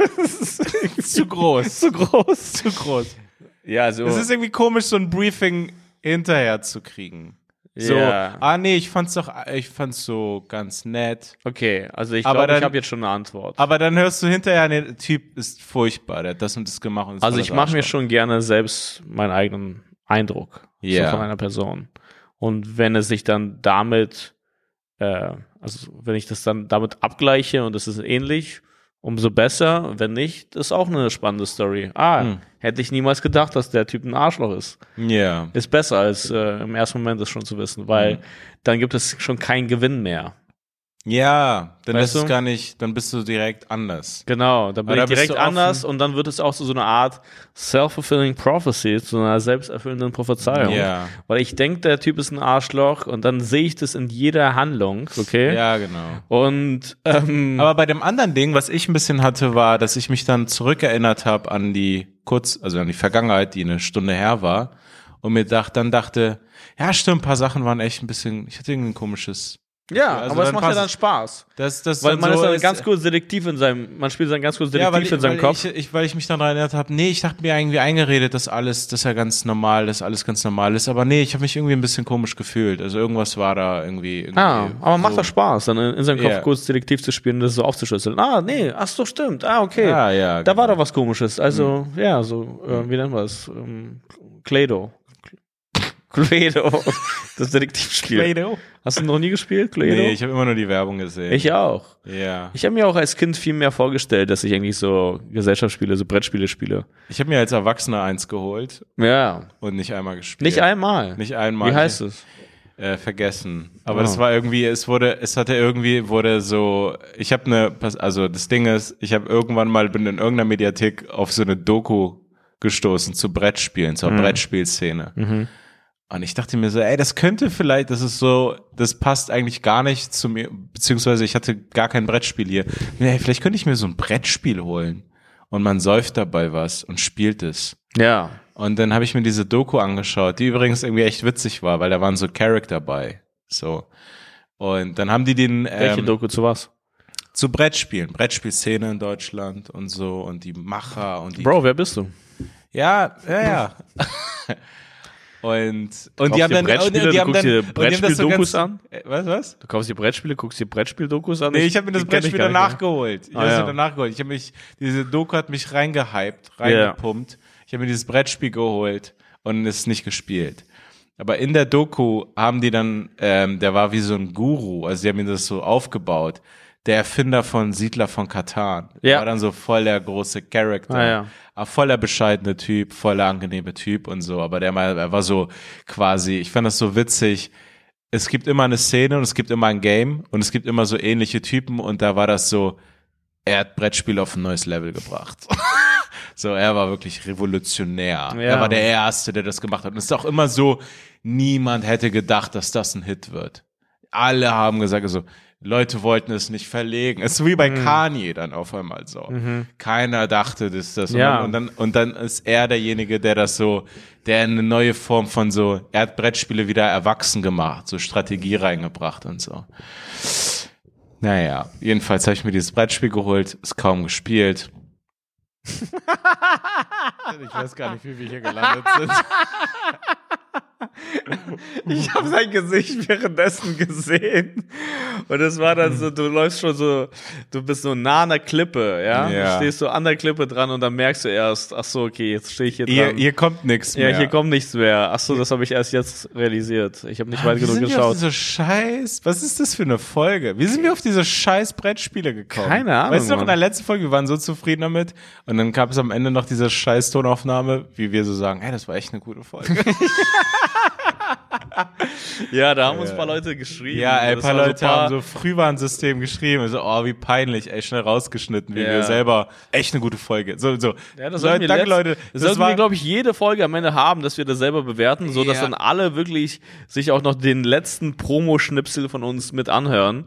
Zu groß. Zu groß. Zu groß. Ja, also. Es ist irgendwie komisch, so ein Briefing hinterher zu kriegen. So, Ja. ah nee, ich fand's doch, ich fand's so ganz nett. okay, also ich glaube, ich habe jetzt schon eine Antwort. Aber dann hörst du hinterher, nee, der Typ ist furchtbar, der hat das und das gemacht. Und ist Also ich das mache mir schon gerne selbst meinen eigenen Eindruck Ja. so von einer Person. Und wenn es sich dann damit, äh, also wenn ich das dann damit abgleiche und es ist ähnlich, umso besser. Wenn nicht, ist auch eine spannende Story. Ah, Hm. hätte ich niemals gedacht, dass der Typ ein Arschloch ist. Ja. Ist besser als äh, im ersten Moment das schon zu wissen, weil Hm. dann gibt es schon keinen Gewinn mehr. Ja, dann Weißt ist es du? gar nicht, dann bist du direkt anders. Genau, dann bin Aber ich bist direkt anders und dann wird es auch zu so einer Art self-fulfilling prophecy, zu einer selbsterfüllenden Prophezeiung. Ja. Weil ich denke, der Typ ist ein Arschloch und dann sehe ich das in jeder Handlung, okay? Ja, genau. Und ähm, Aber bei dem anderen Ding, was ich ein bisschen hatte, war, dass ich mich dann zurückerinnert habe an die kurz, also an die Vergangenheit, die eine Stunde her war, und mir dacht, dann dachte, ja, stimmt, ein paar Sachen waren echt ein bisschen, ich hatte irgendwie ein komisches. Ja, also aber es macht ja dann. Spaß. Das, das Weil man so ist dann ist- ganz kurz Detektiv in seinem, man spielt dann ganz kurz Detektiv ja, ich, in seinem Kopf. Ich, ich, weil ich mich dann daran erinnert habe, nee, ich dachte mir irgendwie eingeredet, dass alles, dass ja ganz normal, dass alles ganz normal ist, aber nee, ich habe mich irgendwie ein bisschen komisch gefühlt. Also irgendwas war da irgendwie. irgendwie Ah, aber macht so. doch Spaß, dann in, in seinem Kopf Ja. kurz Detektiv zu spielen und das so aufzuschlüsseln. Ah, nee, ach so, stimmt. Ah, okay. Ja, ja. Da war genau. doch was komisches. Also, ja, so, äh, wie nennen wir es? Ähm, Cluedo. Cluedo. Das Detektivspiel. Play-Doh? Hast du noch nie gespielt, Cluedo? Nee, ich habe immer nur die Werbung gesehen. ich auch. ja. Ich habe mir auch als Kind viel mehr vorgestellt, dass ich eigentlich so Gesellschaftsspiele, so Brettspiele spiele. Ich habe mir als Erwachsener eins geholt Ja. und nicht einmal gespielt. Nicht einmal. Nicht einmal. Wie heißt es? Äh, vergessen. Aber Ah. das war irgendwie, es wurde, es hatte irgendwie, wurde so, ich habe eine, also das Ding ist, ich habe irgendwann mal, bin in irgendeiner Mediathek auf so eine Doku gestoßen zu Brettspielen, zur Brettspielszene. Mhm. Und ich dachte mir so, ey, das könnte vielleicht, das ist so, das passt eigentlich gar nicht zu mir, beziehungsweise ich hatte gar kein Brettspiel hier. Ey, vielleicht könnte ich mir so ein Brettspiel holen. Und man säuft dabei was und spielt es. Ja. Und dann habe ich mir diese Doku angeschaut, die übrigens irgendwie echt witzig war, weil da waren so Charakter bei. So. Und dann haben die den Welche ähm, Doku zu was? zu Brettspielen, Brettspielszene in Deutschland und so und die Macher und die Bro, wer bist du? ja, ja, ja. und und die haben dann Brettspiele, und die du haben guckst dann dir und die haben so Brettspiel-Dokus an? Äh, Was was? Du kaufst dir Brettspiele, guckst dir Brettspiel-Dokus an? Nee, ich habe mir das Brettspiel danach geholt. Ich Ah, habe ja. mir danach geholt. Ich habe mich, diese Doku hat mich reingehypt, reingepumpt. Ich habe mir dieses Brettspiel geholt und es nicht gespielt. Aber in der Doku haben die dann, ähm, der war wie so ein Guru, also die haben mir das so aufgebaut. Der Erfinder von Siedler von Katan. Ja. war dann so voll der große Charakter. Ah, ja. Aber voll der bescheidene Typ, voll der angenehme Typ und so. Aber der mal, er war so quasi, ich fand das so witzig. Es gibt immer eine Szene und es gibt immer ein Game und es gibt immer so ähnliche Typen und da war das so, er hat Brettspiel auf ein neues Level gebracht. So, er war wirklich revolutionär. Ja. Er war der Erste, der das gemacht hat. Und es ist auch immer so, niemand hätte gedacht, dass das ein Hit wird. Alle haben gesagt, also, Leute wollten es nicht verlegen. Es ist wie bei Mhm. Kanye dann auf einmal so. Keiner dachte, dass das Ja. und dann und dann ist er derjenige, der das so, der eine neue Form von so, er hat Brettspiele wieder erwachsen gemacht, so Strategie reingebracht und so. Naja, jedenfalls habe ich mir dieses Brettspiel geholt, ist kaum gespielt. ich weiß gar nicht, wie wir hier gelandet sind. Ich habe sein Gesicht währenddessen gesehen. Und es war dann so, du läufst schon so, du bist so nah an der Klippe, ja? Ja. Du stehst so an der Klippe dran und dann merkst du erst, ach so, okay, jetzt stehe ich hier Hier, dran. hier kommt nichts ja, mehr. hier kommt nichts mehr. Ach so, das habe ich erst jetzt realisiert. Ich habe nicht weit Wie genug sind wir auf geschaut. diese Scheiß, was ist das für eine Folge? Wie sind wir auf diese scheiß Brettspiele gekommen? Keine Ahnung, Weißt du noch, in der letzten Folge, wir waren so zufrieden damit und dann gab es am Ende noch diese scheiß Tonaufnahme, wie wir so sagen, hey, das war echt eine gute Folge. Ja, da haben uns ein paar Leute geschrieben. ja, ey, ein Das paar Leute haben so Frühwarnsystem geschrieben, so, oh, wie peinlich, ey, schnell rausgeschnitten, wie Ja. wir selber, echt eine gute Folge. So, so. Ja, das Leute, danke, Leute. Das, Das sollten war, wir, glaube ich, jede Folge am Ende haben, dass wir das selber bewerten, so dass Ja. dann alle wirklich sich auch noch den letzten Promo-Schnipsel von uns mit anhören,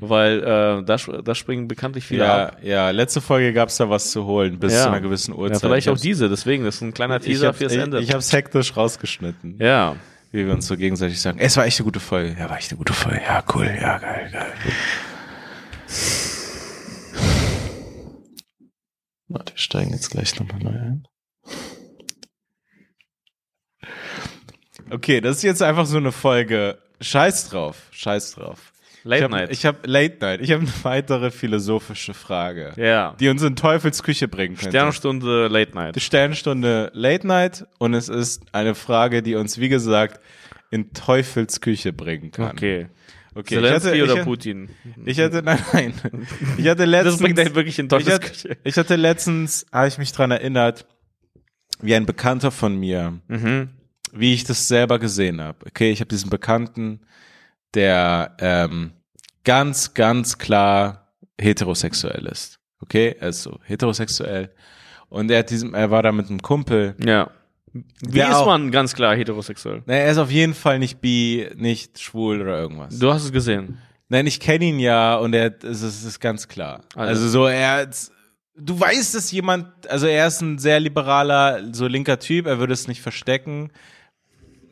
weil äh, da, da springen bekanntlich viele Mhm. ja, ab. ja, letzte Folge gab es da was zu holen, bis zu einer gewissen Uhrzeit. Ja, vielleicht Ich auch diese, deswegen, das ist ein kleiner Ich, Teaser fürs ich, Ende. ich hab's hektisch rausgeschnitten. ja. Wie wir uns so gegenseitig sagen, es war echt eine gute Folge. Ja, war echt eine gute Folge. Ja, cool. Ja, geil, geil. Warte, wir steigen jetzt gleich nochmal neu ein. Okay, das ist jetzt einfach so eine Folge. Scheiß drauf, scheiß drauf. Late ich hab, Night. Ich habe Late Night. Ich habe eine weitere philosophische Frage, ja. die uns in Teufels Küche bringen könnte. Sternstunde Late Night. Die Sternstunde Late Night und es ist eine Frage, die uns, wie gesagt, in Teufels Küche bringen kann. Okay. okay. Zelensky ich hatte, oder ich, Putin? Ich hatte, nein, nein. Ich hatte Das letztens, bringt einen wirklich in ich Teufels hatte, ich hatte letztens, habe ich mich dran erinnert, wie ein Bekannter von mir, Mhm. wie ich das selber gesehen habe. Okay, ich habe diesen Bekannten, der ähm, ganz, ganz klar heterosexuell ist. Okay, er ist so heterosexuell. Und er hat diesem, er war da mit einem Kumpel. Ja. Wie Der ist auch. man ganz klar heterosexuell? Na, er ist auf jeden Fall nicht bi, nicht schwul oder irgendwas. Du hast es gesehen. Nein, ich kenne ihn ja und er, es ist, ist ganz klar. Also. Also so, er, du weißt, dass jemand, also er ist ein sehr liberaler, so linker Typ, er würde es nicht verstecken.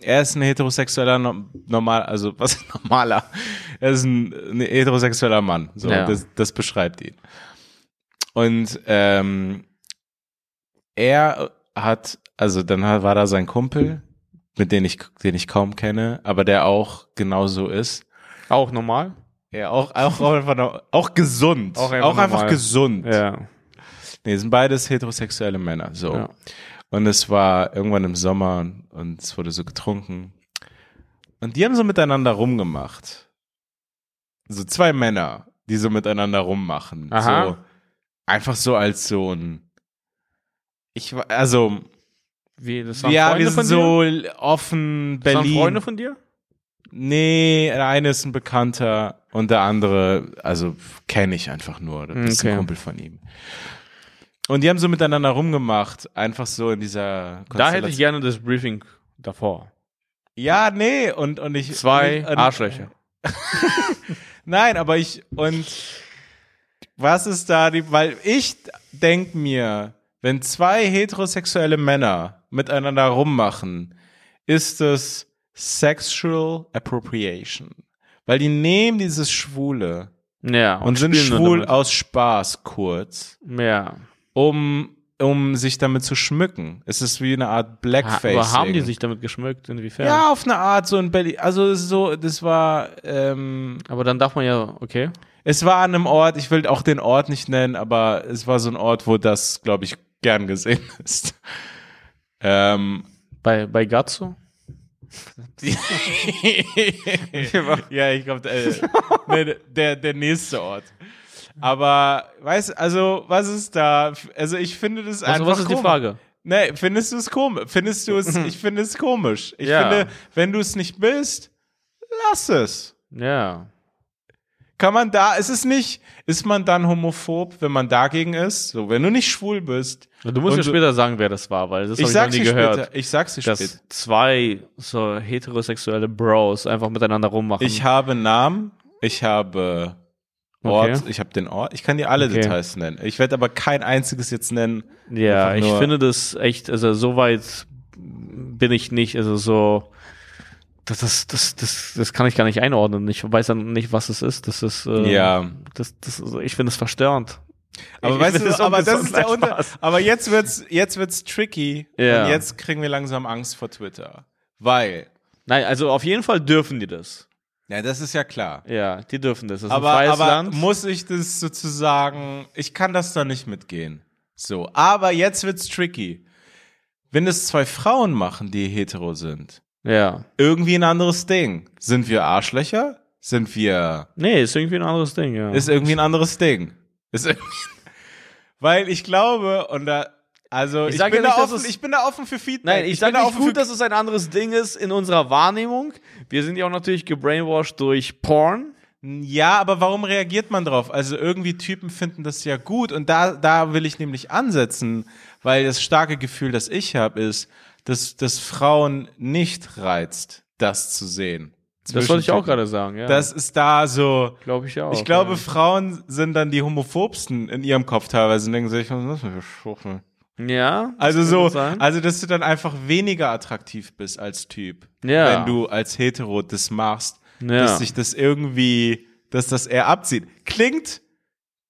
Er ist ein heterosexueller, no- normal, also was ist normaler? Er ist ein, ein heterosexueller Mann. So, Ja. das, das beschreibt ihn. Und ähm, er hat, also dann war da sein Kumpel, mit dem ich, den ich kaum kenne, aber der auch genauso ist. Auch normal? Ja, auch, auch, auch einfach, auch gesund. Auch Auch einfach einfach, normal. gesund. Ja. Nee, sind beides heterosexuelle Männer. So. Ja. Und es war irgendwann im Sommer und es wurde so getrunken. Und die haben so miteinander rumgemacht. So zwei Männer, die so miteinander rummachen. Aha. So, einfach so als so ein. Ich war, also, Wie, das waren ja, Freunde wir sind dir? so offen, Das waren Berlin. Freunde von dir? Nee, der eine ist ein Bekannter und der andere, also kenne ich einfach nur. Das ist Okay. ein Kumpel von ihm. Und die haben so miteinander rumgemacht, einfach so in dieser Da hätte ich gerne das Briefing davor. Ja, nee, und, und ich. Zwei und, Arschlöcher. Nein, aber ich, und was ist da die, weil ich denk mir, wenn zwei heterosexuelle Männer miteinander rummachen, ist es Sexual Appropriation. Weil die nehmen dieses Schwule Ja. und, sind spielen nur schwul aus Spaß kurz, Ja. Um, um sich damit zu schmücken. Es ist wie eine Art Blackface. aber haben die sich damit geschmückt? Inwiefern? Ja, auf eine Art so in Berlin. Also so, das war, ähm, Aber dann darf man ja, okay. es war an einem Ort, ich will auch den Ort nicht nennen, aber es war so ein Ort, wo das, glaube ich, gern gesehen ist. Ähm, Bei, bei Gazzo? ja, ich glaube, äh, der, der nächste Ort. Aber, weißt also, was ist da? Also, ich finde das Was, einfach. was ist die komisch. Frage? Nee, findest du es komisch? Findest du es, ich finde es komisch. Ich Ja. finde, wenn du es nicht bist, lass es. Ja. Kann man da, ist es nicht, ist man dann homophob, wenn man dagegen ist? So, wenn du nicht schwul bist. Du musst mir später sagen, wer das war, weil das Ich habe ich noch nie dir gehört. später. Ich sag's dir später. Dass zwei so heterosexuelle Bros einfach miteinander rummachen. Ich habe Namen, ich habe Ort, Okay. ich habe den Ort. Ich kann dir alle Okay. Details nennen. Ich werde aber kein einziges jetzt nennen. Ja, ich finde das echt, also so weit bin ich nicht, also so, das, das, das, das, das kann ich gar nicht einordnen. Ich weiß dann nicht, was es ist. Das ist, äh, Ja. das, das, also ich finde es verstörend. Aber ich, weißt ich du, aber das ist der Unter. Aber jetzt wird's, jetzt wird's tricky. Ja. Und jetzt kriegen wir langsam Angst vor Twitter. Weil, Nein, also auf jeden Fall dürfen die das. Ja, das ist ja klar. Ja, die dürfen das. Das ist aber, ein freies aber Land. muss ich das sozusagen, ich kann das da nicht mitgehen. So, aber jetzt wird's tricky. Wenn es zwei Frauen machen, die hetero sind, Ja. irgendwie ein anderes Ding. Sind wir Arschlöcher? Sind wir, Nee, ist irgendwie ein anderes Ding, ja. ist irgendwie ein anderes Ding. Ist weil ich glaube, und da, also Ich ich, bin ja nicht, da offen, ich bin da offen für Feedback. Nein, ich, sage bin da nicht gut, dass es ein anderes Ding ist in unserer Wahrnehmung. Wir sind ja auch natürlich gebrainwashed durch Porn. Ja, aber warum reagiert man drauf? Also irgendwie Typen finden das ja gut und da, da will ich nämlich ansetzen, weil das starke Gefühl, das ich habe, ist, dass, dass Frauen nicht reizt, das zu sehen. Das wollte ich auch gerade sagen, ja. Das ist da so, glaube ich auch. ich glaube, ja. Frauen sind dann die homophobsten in ihrem Kopf teilweise und denken sich, was ist das für Schwuchtel? Ja. Also so, sein. also dass du dann einfach weniger attraktiv bist als Typ, Ja. wenn du als Hetero das machst, Ja. dass sich das irgendwie, dass das eher abzieht. Klingt,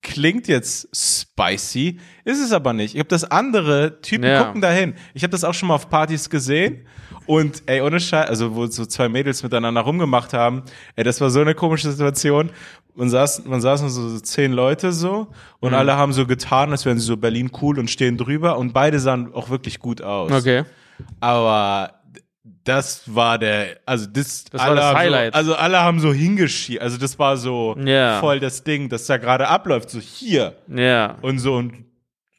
klingt jetzt spicy, ist es aber nicht. Ich habe das andere Typen Ja. gucken dahin. Ich habe das auch schon mal auf Partys gesehen. Und ey, ohne Scheiß, also wo so zwei Mädels miteinander rumgemacht haben, ey, das war so eine komische Situation. Man saß, man saßen so zehn Leute so und Mhm. alle haben so getan, als wären sie so Berlin cool und stehen drüber und beide sahen auch wirklich gut aus. Okay. Aber das war der, also das, Das war alle das haben Highlight. So, also alle haben so hingeschielt, also das war so Ja. voll das Ding, das da gerade abläuft, so hier Ja. und so und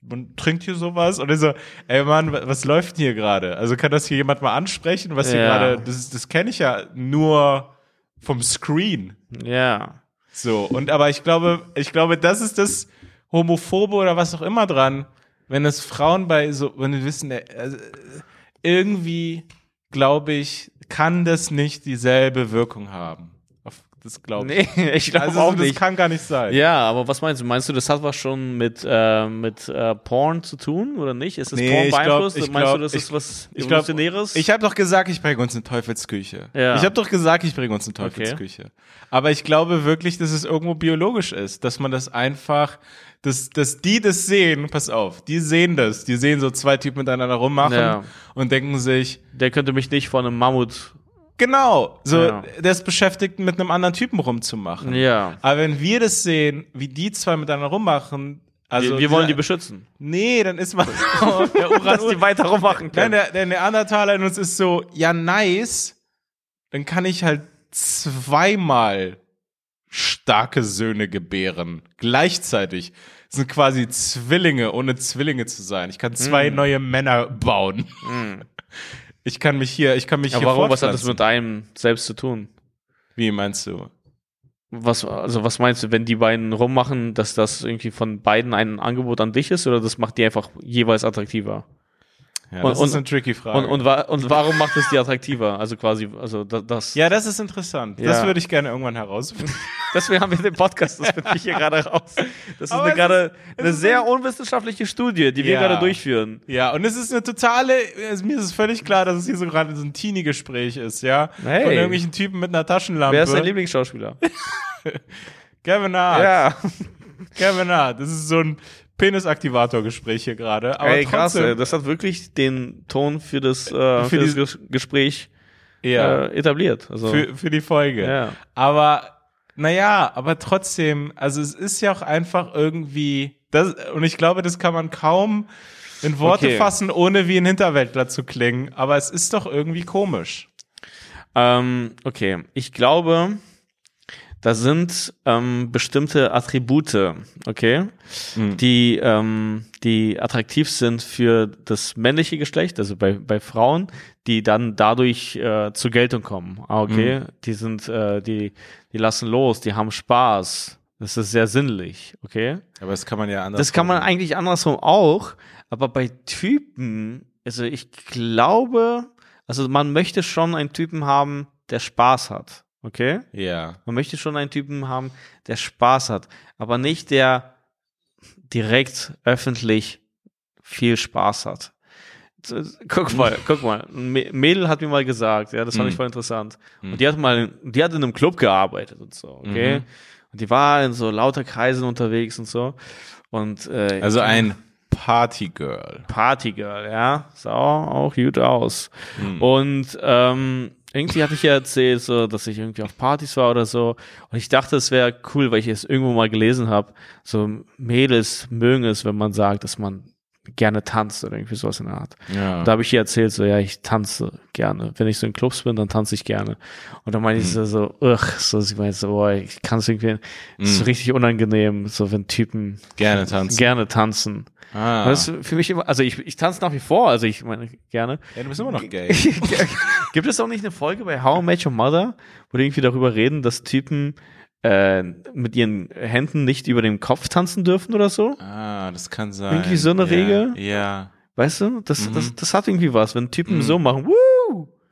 man trinkt hier sowas und so, ey Mann, wa- was läuft denn hier gerade? Also kann das hier jemand mal ansprechen, was hier Ja. gerade, das, das kenne ich ja nur vom Screen. Ja. So, und aber ich glaube, ich glaube, das ist das Homophobe oder was auch immer dran, wenn es Frauen bei so, wenn wir wissen, äh, äh, irgendwie, glaube ich, kann das nicht dieselbe Wirkung haben. Das glaube ich. Nee, ich glaube also, auch das nicht. kann gar nicht sein. Ja, aber was meinst du? Meinst du, das hat was schon mit, äh, mit äh, Porn zu tun oder nicht? Ist das Nee, Porn ich beeinflusst? ich meinst glaub- du, das ich- ist was Ich Evolutionäres? ich habe doch gesagt, ich bringe uns in Teufelsküche. Ja. Ich habe doch gesagt, ich bringe uns in Teufelsküche. Aber ich glaube wirklich, dass es irgendwo biologisch ist, dass man das einfach, dass, dass die das sehen, pass auf, die sehen das, die sehen so zwei Typen miteinander rummachen Ja. und denken sich, Der könnte mich nicht von einem Mammut. Genau, so, Ja. der ist beschäftigt, mit einem anderen Typen rumzumachen. Ja. Aber wenn wir das sehen, wie die zwei miteinander rummachen, also wir, wir wollen die beschützen. Nee, dann ist man der Uran Dass die weiter rummachen Nein, können. der, der Neandertaler in uns ist so, ja, nice, dann kann ich halt zweimal starke Söhne gebären. Gleichzeitig Das sind quasi Zwillinge, ohne Zwillinge zu sein. Ich kann zwei Mm. neue Männer bauen. Ich kann mich hier, ich kann mich Ja, hier warum? Was hat das mit einem selbst zu tun? Wie meinst du? Was, also was meinst du, wenn die beiden rummachen, dass das irgendwie von beiden ein Angebot an dich ist oder das macht die einfach jeweils attraktiver? Ja, Und- das ist und- eine tricky Frage. Und, und, wa und warum macht es die attraktiver? Also quasi, also da- das. ja, das ist interessant. Ja. Das würde ich gerne irgendwann herausfinden. Deswegen haben wir den Podcast, das finde ich hier gerade raus. Das ist eine, gerade ist- eine ist sehr unwissenschaftliche Studie, die wir Ja. gerade durchführen. Ja, und es ist eine totale, mir ist es völlig klar, dass es hier so gerade so ein Teenie-Gespräch ist, ja. Hey. Von irgendwelchen Typen mit einer Taschenlampe. Wer ist dein Lieblingsschauspieler? Kevin Hart. ja. Kevin Hart. Das ist so ein Penisaktivator-Gespräch hier gerade. Aber Ey, krass, ey. das hat wirklich den Ton für das, äh, Für für das Ges- Gespräch ja, äh, etabliert. Also, für, für die Folge. ja. Aber, naja, aber trotzdem, also es ist ja auch einfach irgendwie, das, und ich glaube, das kann man kaum in Worte Okay. fassen, ohne wie ein Hinterwäldler zu klingen. Aber es ist doch irgendwie komisch. Ähm, okay, ich glaube, da sind ähm, bestimmte Attribute, okay, Mhm. die, ähm, die attraktiv sind für das männliche Geschlecht, also bei, bei Frauen, die dann dadurch äh, zur Geltung kommen. Ah, okay, die sind, äh, die, die lassen los, die haben Spaß. Das ist sehr sinnlich, okay? Aber das kann man ja anders. Das kann man eigentlich andersrum auch, aber bei Typen, also ich glaube, also man möchte schon einen Typen haben, der Spaß hat, okay? Ja. Man möchte schon einen Typen haben, der Spaß hat, aber nicht der direkt öffentlich viel Spaß hat. Guck mal, guck mal. Ein Mä- Mädel hat mir mal gesagt, ja, das fand ich Mhm. voll interessant. Mhm. Und die hat mal, die hat in einem Club gearbeitet und so, okay? Mhm. Und die war in so lauter Kreisen unterwegs und so. Und äh, Also ein Partygirl. Partygirl, ja, sah auch gut aus. Mhm. Und ähm, irgendwie hatte ich ja erzählt, so, dass ich irgendwie auf Partys war oder so. Und ich dachte, es wäre cool, weil ich es irgendwo mal gelesen habe. So Mädels mögen es, wenn man sagt, dass man gerne tanzt oder irgendwie sowas in der Art. Ja. Da habe ich ihr erzählt, so, ja, ich tanze gerne. Wenn ich so in Clubs bin, dann tanze ich gerne. Und dann meinte ich so, so, ugh, so, sie meinte so, boah, ich kann es irgendwie, das ist so Mhm. richtig unangenehm, so, wenn Typen Gerne tanzen. gerne tanzen. Ah. Das ist für mich immer, also ich, ich tanze nach wie vor, also ich meine gerne. ja, du bist immer noch gay. Gibt es auch nicht eine Folge bei How I Met Your Mother, wo die irgendwie darüber reden, dass Typen äh, mit ihren Händen nicht über dem Kopf tanzen dürfen oder so? ah, das kann sein. Irgendwie so eine ja. Regel? Ja. Weißt du? Das, Mhm. das, das hat irgendwie was, wenn Typen Mhm. so machen. Woo!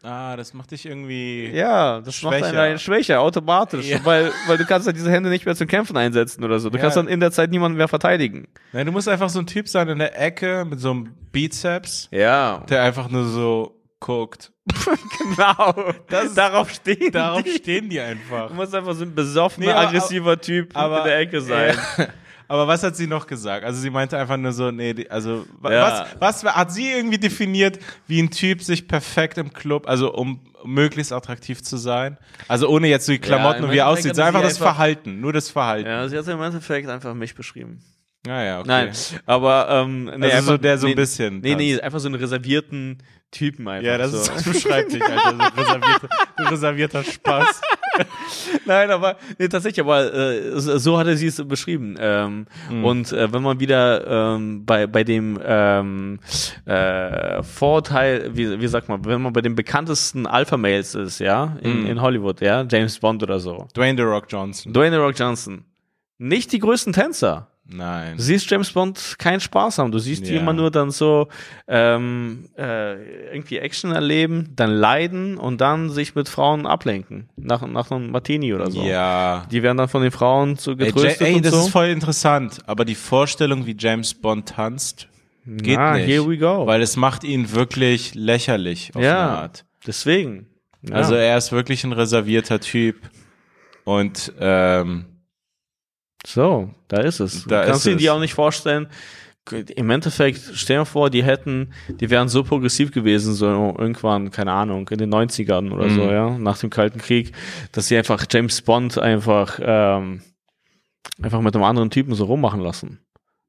Ah, das macht dich irgendwie. Ja, das macht einen, Schwächer. schwächer, automatisch. Ja. Weil, weil du kannst halt diese Hände nicht mehr zum Kämpfen einsetzen oder so. Du Ja. kannst dann in der Zeit niemanden mehr verteidigen. Nein, du musst einfach so ein Typ sein in der Ecke mit so einem Bizeps, Ja. der einfach nur so guckt. Genau. Das- Darauf stehen Darauf die. stehen die einfach. Du musst einfach so ein besoffener, Nee, aber- aggressiver Typ aber- in der Ecke sein. Ja. Aber was hat sie noch gesagt? Also sie meinte einfach nur so, nee, also Ja. was, was hat sie irgendwie definiert, wie ein Typ sich perfekt im Club, also um möglichst attraktiv zu sein? Also ohne jetzt so die Klamotten im und wie er aussieht, so einfach das einfach- Verhalten, nur das Verhalten. Ja, sie hat im Endeffekt einfach mich beschrieben. Ah, ja, okay. Nein, aber ähm, nee, Also so einfach- der so ein nee, bisschen Nee, nee, einfach so einen reservierten Typen einfach. Ja, das, so. ist, das beschreibt dich, Alter. So reservierter, so reservierter Spaß. Nein, aber nee, tatsächlich, aber äh, so hatte sie es beschrieben. Ähm, Und äh, wenn man wieder ähm, bei bei dem ähm, äh, Vorteil, wie, wie sagt man, wenn man bei den bekanntesten Alpha Males ist, ja, in, in Hollywood, ja, James Bond oder so, Dwayne The Rock Johnson. Dwayne The Rock Johnson, nicht die größten Tänzer. Nein. Du siehst James Bond keinen Spaß haben. Du siehst Ja. immer nur dann so ähm, äh, irgendwie Action erleben, dann leiden und dann sich mit Frauen ablenken. Nach, nach einem Martini oder so. Ja. Die werden dann von den Frauen so Ey, getröstet Ja- ey und das so. ist voll interessant, aber die Vorstellung, wie James Bond tanzt, geht Na, nicht. here we go. Weil es macht ihn wirklich lächerlich auf Ja. eine Art. Deswegen. Ja. Also er ist wirklich ein reservierter Typ. Und ähm, so, da ist es. Da du kannst ist dir auch nicht vorstellen. Im Endeffekt, stell dir vor, die hätten, die wären so progressiv gewesen, so irgendwann, keine Ahnung, in den 90ern oder so, Mhm. ja, nach dem Kalten Krieg, dass sie einfach James Bond einfach, ähm, einfach mit einem anderen Typen so rummachen lassen.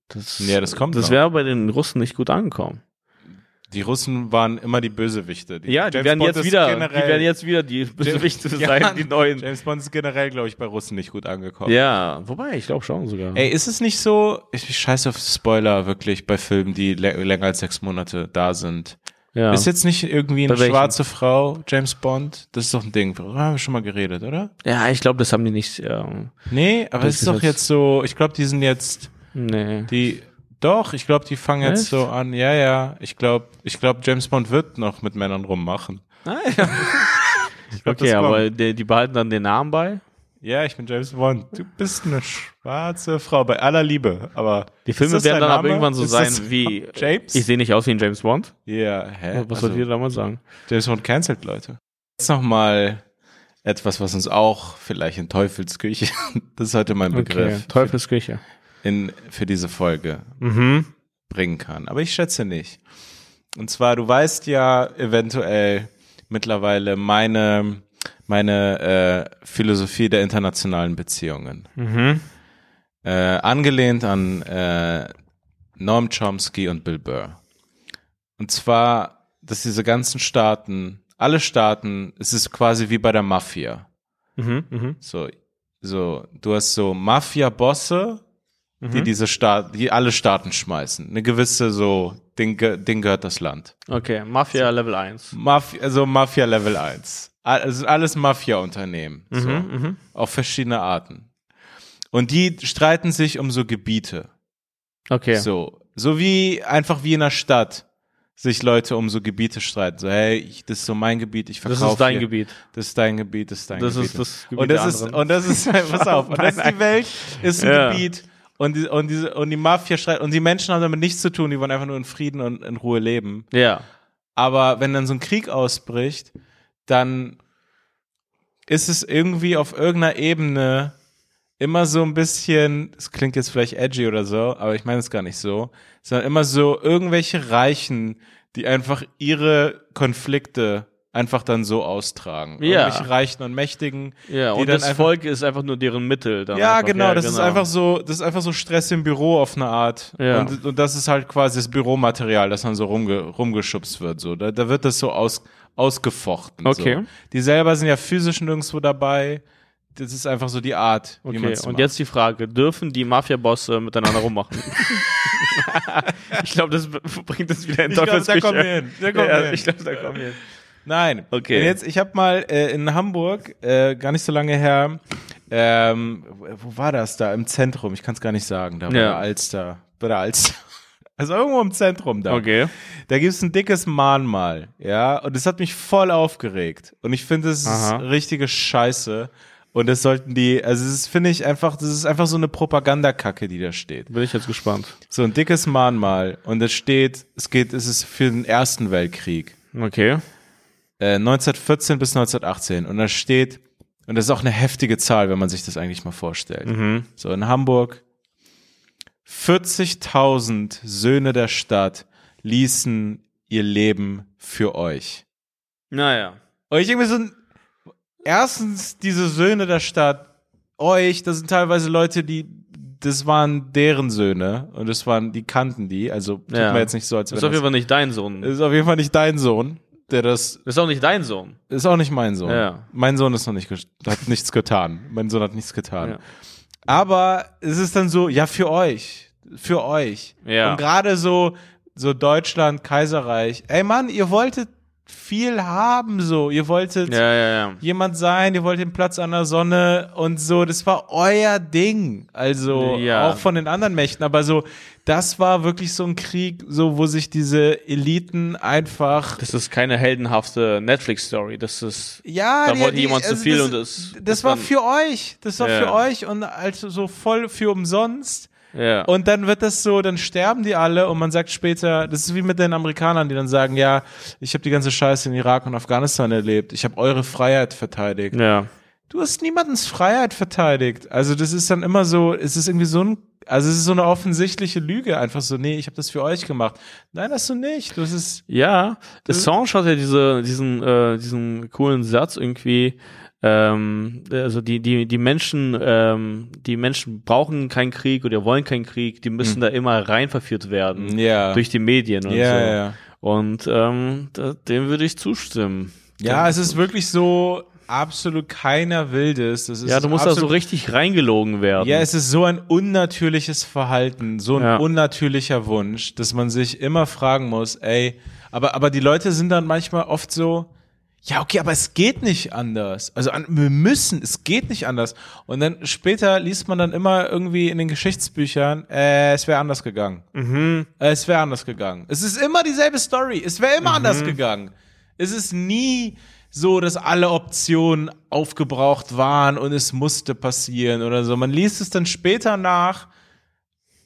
Das, Ja, das kommt Das wäre bei den Russen nicht gut angekommen. Die Russen waren immer die Bösewichte. Die, Ja, die James werden jetzt wieder, generell- die werden jetzt wieder die Bösewichte Ja, sein, die neuen. James Bond ist generell, glaube ich, bei Russen nicht gut angekommen. Ja, wobei, ich glaube schon sogar. Ey, ist es nicht so, ich, scheiße auf Spoiler wirklich bei Filmen, die lä- länger als sechs Monate da sind. ja. Ist jetzt nicht irgendwie eine schwarze Frau, James Bond? Das ist doch ein Ding. Darüber haben wir schon mal geredet, oder? ja, ich glaube, das haben die nicht, ähm, Nee, aber es ist doch jetzt- jetzt so, ich glaube, die sind jetzt, nee. die, doch, ich glaube, die fangen jetzt so an, ja, ja, ich glaube, ich glaube, James Bond wird noch mit Männern rummachen. Ah, ja. Ich glaub, Okay, das aber die, die behalten dann den Namen bei. Ja, ich bin James Bond. Du bist eine schwarze Frau, bei aller Liebe, aber. Die Filme werden dann aber irgendwann so Ist sein wie James? Ich sehe nicht aus wie ein James Bond. Ja, hä? Was Also, wollt ihr damals sagen? James Bond cancelt Leute. Jetzt nochmal etwas, was uns auch vielleicht in Teufelsküche, das ist heute mein Okay, Begriff, Teufelsküche. In, für diese Folge Mhm. bringen kann. Aber ich schätze nicht. Und zwar, du weißt ja eventuell mittlerweile meine, meine äh, Philosophie der internationalen Beziehungen. Mhm. Äh, angelehnt an äh, Noam Chomsky und Bill Burr. Und zwar, dass diese ganzen Staaten, alle Staaten, es ist quasi wie bei der Mafia. Mhm. Mhm. So, so, du hast so Mafia-Bosse, die Mhm. diese Staat, die alle Staaten schmeißen. Eine gewisse so, denen, ge- denen gehört das Land. Okay, Mafia Level 1. Mafia, also Mafia Level 1. Also alles Mafia-Unternehmen. So. Mhm, Auf verschiedene Arten. Und die streiten sich um so Gebiete. Okay. So. So wie, einfach wie in einer Stadt sich Leute um so Gebiete streiten. So, hey, ich, das ist so mein Gebiet, ich das verkaufe ist dein hier. Gebiet. Das ist dein Gebiet, das ist dein Das Gebiet. ist das Gebiet und das ist, und das ist, pass auf, und das ist die Welt, ist ein Ja. Gebiet. Und die, und diese, und die Mafia streiten, und die Menschen haben damit nichts zu tun, die wollen einfach nur in Frieden und in Ruhe leben. Ja. Aber wenn dann so ein Krieg ausbricht, dann ist es irgendwie auf irgendeiner Ebene immer so ein bisschen, es klingt jetzt vielleicht edgy oder so, aber ich meine es gar nicht so, sondern immer so irgendwelche Reichen, die einfach ihre Konflikte einfach dann so austragen. Ja. Irgendwelche Reichen und Mächtigen. Ja, und das Volk ist einfach nur deren Mittel. Dann Ja, einfach. genau, das ist einfach so, das ist einfach so Stress im Büro auf eine Art. Ja. Und, und das ist halt quasi das Büromaterial, das dann so rumge, rumgeschubst wird. So. Da, da wird das so aus, ausgefochten. Okay. So. Die selber sind ja physisch nirgendwo dabei. Das ist einfach so die Art, wie Okay, es und macht. jetzt die Frage, dürfen die Mafia-Bosse miteinander rummachen? ich glaube, das bringt uns wieder in Ich glaub, da kommen wir hin. Da kommen ja, wir hin. Ich glaube, da kommen wir hin. Nein. Okay. Und jetzt, ich habe mal äh, in Hamburg, äh, gar nicht so lange her, ähm, wo war das da? Im Zentrum, ich kann es gar nicht sagen, da bei Ja. der Alster. Bei der Alster. Also irgendwo im Zentrum da. Okay. Da gibt's ein dickes Mahnmal, ja, und das hat mich voll aufgeregt. Und ich finde, das ist richtige Scheiße. Und das sollten die, also das finde ich einfach, das ist einfach so eine Propagandakacke, die da steht. Bin ich jetzt gespannt. So ein dickes Mahnmal und es steht, es geht, es ist für den Ersten Weltkrieg, Okay. Äh, 1914 bis 1918 und da steht, und das ist auch eine heftige Zahl, wenn man sich das eigentlich mal vorstellt. Mhm. So in Hamburg 40.000 Söhne der Stadt ließen ihr Leben für euch. Naja. Und ich denke mir so, erstens diese Söhne der Stadt, euch, das sind teilweise Leute, die, das waren deren Söhne und das waren, die kannten die, also tut Ja. mir jetzt nicht so, als Das ist wäre auf jeden Fall nicht dein Sohn. ist auf jeden Fall nicht dein Sohn, der das, Das ist auch nicht dein Sohn. ist auch nicht mein Sohn. Ja. Mein Sohn ist noch nicht, hat nichts getan. Mein Sohn hat nichts getan. Ja. Aber es ist dann so, ja, für euch. Für euch. Ja. Und gerade so, so Deutschland, Kaiserreich. Ey Mann, ihr wolltet viel haben, so. Ihr wolltet Ja, ja, ja. jemand sein, ihr wolltet den Platz an der Sonne und so. Das war euer Ding. Also auch von den anderen Mächten. Aber so, das war wirklich so ein Krieg, so, wo sich diese Eliten einfach Das ist keine heldenhafte Netflix-Story. Das ist. Ja, Da die- wollte die- jemand zu also viel das, und es- Das, das war für euch. Das war für euch und also so voll für umsonst. Ja. Und dann wird das so, dann sterben die alle und man sagt später, das ist wie mit den Amerikanern, die dann sagen, ja, ich habe die ganze Scheiße in Irak und Afghanistan erlebt. Ich habe eure Freiheit verteidigt. ja. Du hast niemandens Freiheit verteidigt. Also das ist dann immer so, es ist irgendwie so ein, also es ist so eine offensichtliche Lüge. Einfach so, nee, ich habe das für euch gemacht. Nein, hast du nicht. Das ist, Ja, Assange hat ja diese, diesen, äh, diesen coolen Satz irgendwie, ähm, also die, die, die Menschen, ähm, die Menschen brauchen keinen Krieg oder wollen keinen Krieg, die müssen da immer rein verführt werden Hm. ja. durch die Medien und ja, so. ja. Und ähm, da, dem würde ich zustimmen. Ja, es ist wirklich so absolut keiner will das. das ist Ja, du musst da so richtig reingelogen werden. Ja, es ist so ein unnatürliches Verhalten, so ein Ja. unnatürlicher Wunsch, dass man sich immer fragen muss, ey, aber, aber die Leute sind dann manchmal oft so, ja, okay, aber es geht nicht anders. Also an, wir müssen, es geht nicht anders. Und dann später liest man dann immer irgendwie in den Geschichtsbüchern, äh, es wäre anders gegangen. mhm. Äh, Es wäre anders gegangen. Es ist immer dieselbe Story. Es wäre immer anders gegangen. Es ist nie so, dass alle Optionen aufgebraucht waren und es musste passieren oder so. Man liest es dann später nach.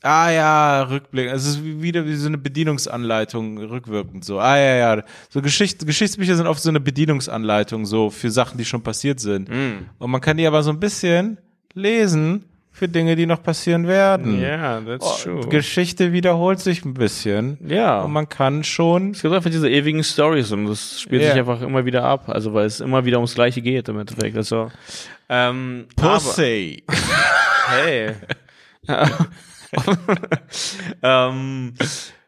Ah ja, Rückblick. Es ist wie- wieder wie so eine Bedienungsanleitung rückwirkend so. Ah ja, ja. So Geschicht Geschichtsbücher sind oft so eine Bedienungsanleitung so für Sachen, die schon passiert sind. Mhm. Und man kann die aber so ein bisschen lesen für Dinge, die noch passieren werden. Ja, that's true. Oh, Geschichte wiederholt sich ein bisschen. Ja. Und man kann schon. Es gibt einfach diese ewigen Stories und das spielt Ja. sich einfach immer wieder ab. Also weil es immer wieder ums Gleiche geht im Endeffekt. Also ähm, Pussy. Hey. ähm,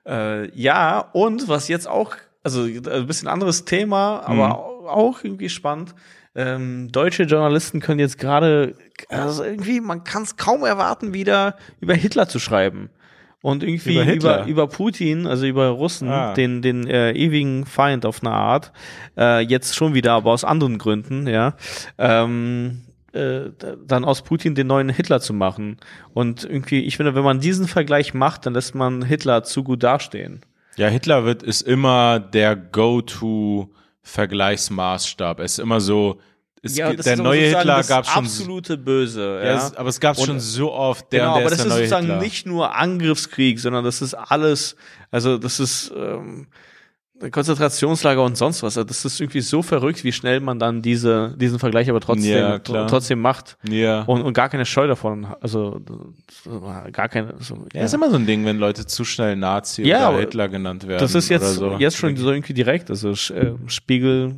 äh, ja, und was jetzt auch, also ein bisschen anderes Thema, aber Mhm. au- auch irgendwie spannend. ähm, deutsche Journalisten können jetzt gerade, also irgendwie, man kann es kaum erwarten, wieder über Hitler zu schreiben. Und irgendwie Über über, über, Putin, also über Russen, Ah. den, den äh, ewigen Feind auf eine Art, äh, jetzt schon wieder, aber aus anderen Gründen, ja, ähm, äh, dann aus Putin den neuen Hitler zu machen. Und irgendwie, ich finde, wenn man diesen Vergleich macht, dann lässt man Hitler zu gut dastehen. Ja, Hitler wird, ist immer der Go-To-Vergleichsmaßstab. Er ist immer so, es gibt, der neue Hitler gab schon, absolute Böse. ja, Ja, es, aber es gab schon so oft, der, genau, der aber ist das ist neue sozusagen Hitler. nicht nur Angriffskrieg, sondern das ist alles, also das ist ähm, Konzentrationslager und sonst was. Also das ist irgendwie so verrückt, wie schnell man dann diese, diesen Vergleich aber trotzdem, Ja, trotzdem macht. ja. Und, und gar keine Scheu davon, also gar keine. So, ja, ist immer so ein Ding, wenn Leute zu schnell Nazi Ja, oder Hitler genannt werden. das ist jetzt, so. jetzt schon so irgendwie direkt. Also äh, Spiegel,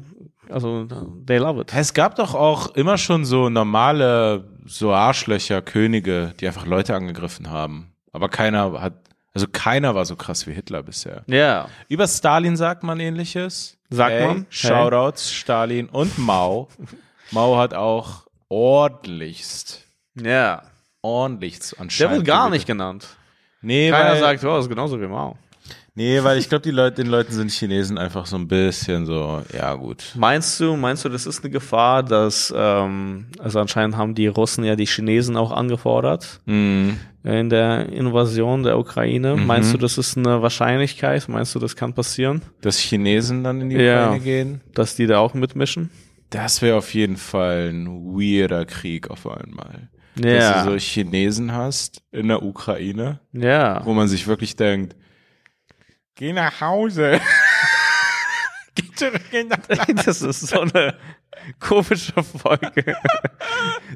also they love it. Es gab doch auch immer schon so normale, so Arschlöcher, Könige, die einfach Leute angegriffen haben. Aber keiner hat, also keiner war so krass wie Hitler bisher. Ja. Über Stalin sagt man ähnliches. Sagt Hey, man? Hey. Shoutouts, Stalin und Mao. Mao hat auch ordentlichst, Ja. ordentlichst Der anscheinend. wird gar nicht genannt. Nee, Keiner sagt, oh, das ist genauso wie Mao. Nee, weil ich glaube, die Leute, den Leuten sind Chinesen einfach so ein bisschen so, ja gut. Meinst du, meinst du, das ist eine Gefahr, dass, ähm, also anscheinend haben die Russen ja die Chinesen auch angefordert Mhm. in der Invasion der Ukraine. Meinst du, das ist eine Wahrscheinlichkeit? Meinst du, das kann passieren, Dass Chinesen dann in die Ja. Ukraine gehen? dass die da auch mitmischen? Das wäre auf jeden Fall ein weirder Krieg auf einmal. Ja. Dass du so Chinesen hast in der Ukraine, Ja. wo man sich wirklich denkt, geh nach Hause. geh zurück in das Das ist so eine komische Folge.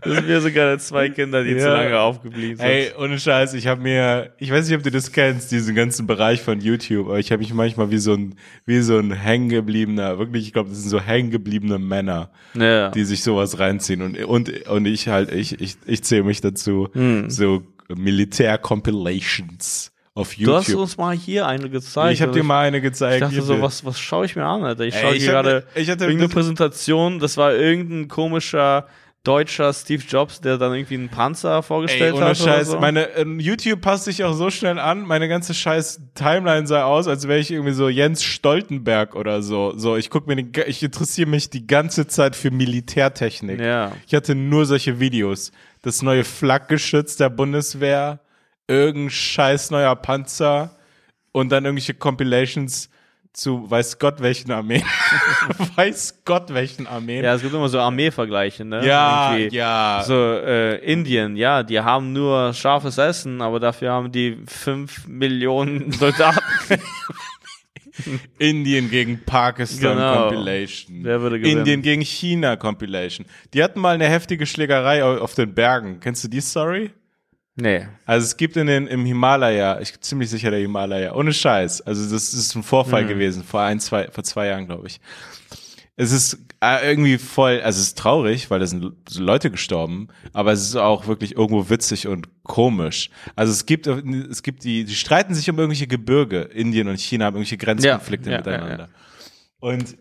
Das sind wir sogar zwei Kinder, die Ja. zu lange aufgeblieben sind. Ey, ohne Scheiß, ich habe mir, ich weiß nicht, ob du das kennst, diesen ganzen Bereich von YouTube, aber ich habe mich manchmal wie so ein, wie so ein hängengebliebener, wirklich, ich glaube, das sind so hängengebliebene Männer, ja. die sich sowas reinziehen und und und ich halt, ich ich ich zähle mich dazu, Hm. so Militär-Compilations auf du hast YouTube. uns mal hier eine gezeigt. ich habe dir mal eine gezeigt. Ich dachte so, was, was schaue ich mir an, Alter? Ich Ey, schaue gerade irgendeine Präsentation, das war irgendein komischer deutscher Steve Jobs, der dann irgendwie einen Panzer Ey, vorgestellt ohne hat. Scheiß, oder so. meine ähm, YouTube passt sich auch so schnell an. Meine ganze scheiß Timeline sah aus, als wäre ich irgendwie so Jens Stoltenberg oder so. So, ich guck mir, die, ich interessiere mich die ganze Zeit für Militärtechnik. Ja. Ich hatte nur solche Videos. Das neue Flakgeschütz der Bundeswehr, irgendein scheiß neuer Panzer und dann irgendwelche Compilations zu weiß Gott welchen Armeen. weiß Gott welchen Armeen. ja, es gibt immer so Armeevergleiche, ne? ja, Irgendwie. ja. So, äh, Indien, ja, die haben nur scharfes Essen, aber dafür haben die fünf Millionen Soldaten. Indien gegen Pakistan Genau. Compilation. Wer würde gewinnen? Indien gegen China Compilation. Die hatten mal eine heftige Schlägerei au- auf den Bergen. Kennst du die Story? Nee. Also es gibt in den, im Himalaya, ich bin ziemlich sicher der Himalaya, ohne Scheiß. Also das ist ein Vorfall gewesen, vor ein, zwei, vor zwei Jahren, glaube ich. Es ist äh, irgendwie voll, also es ist traurig, weil da sind Leute gestorben, aber es ist auch wirklich irgendwo witzig und komisch. Also es gibt, es gibt die, die streiten sich um irgendwelche Gebirge. Indien und China haben irgendwelche Grenzkonflikte Ja, ja, miteinander. ja, Und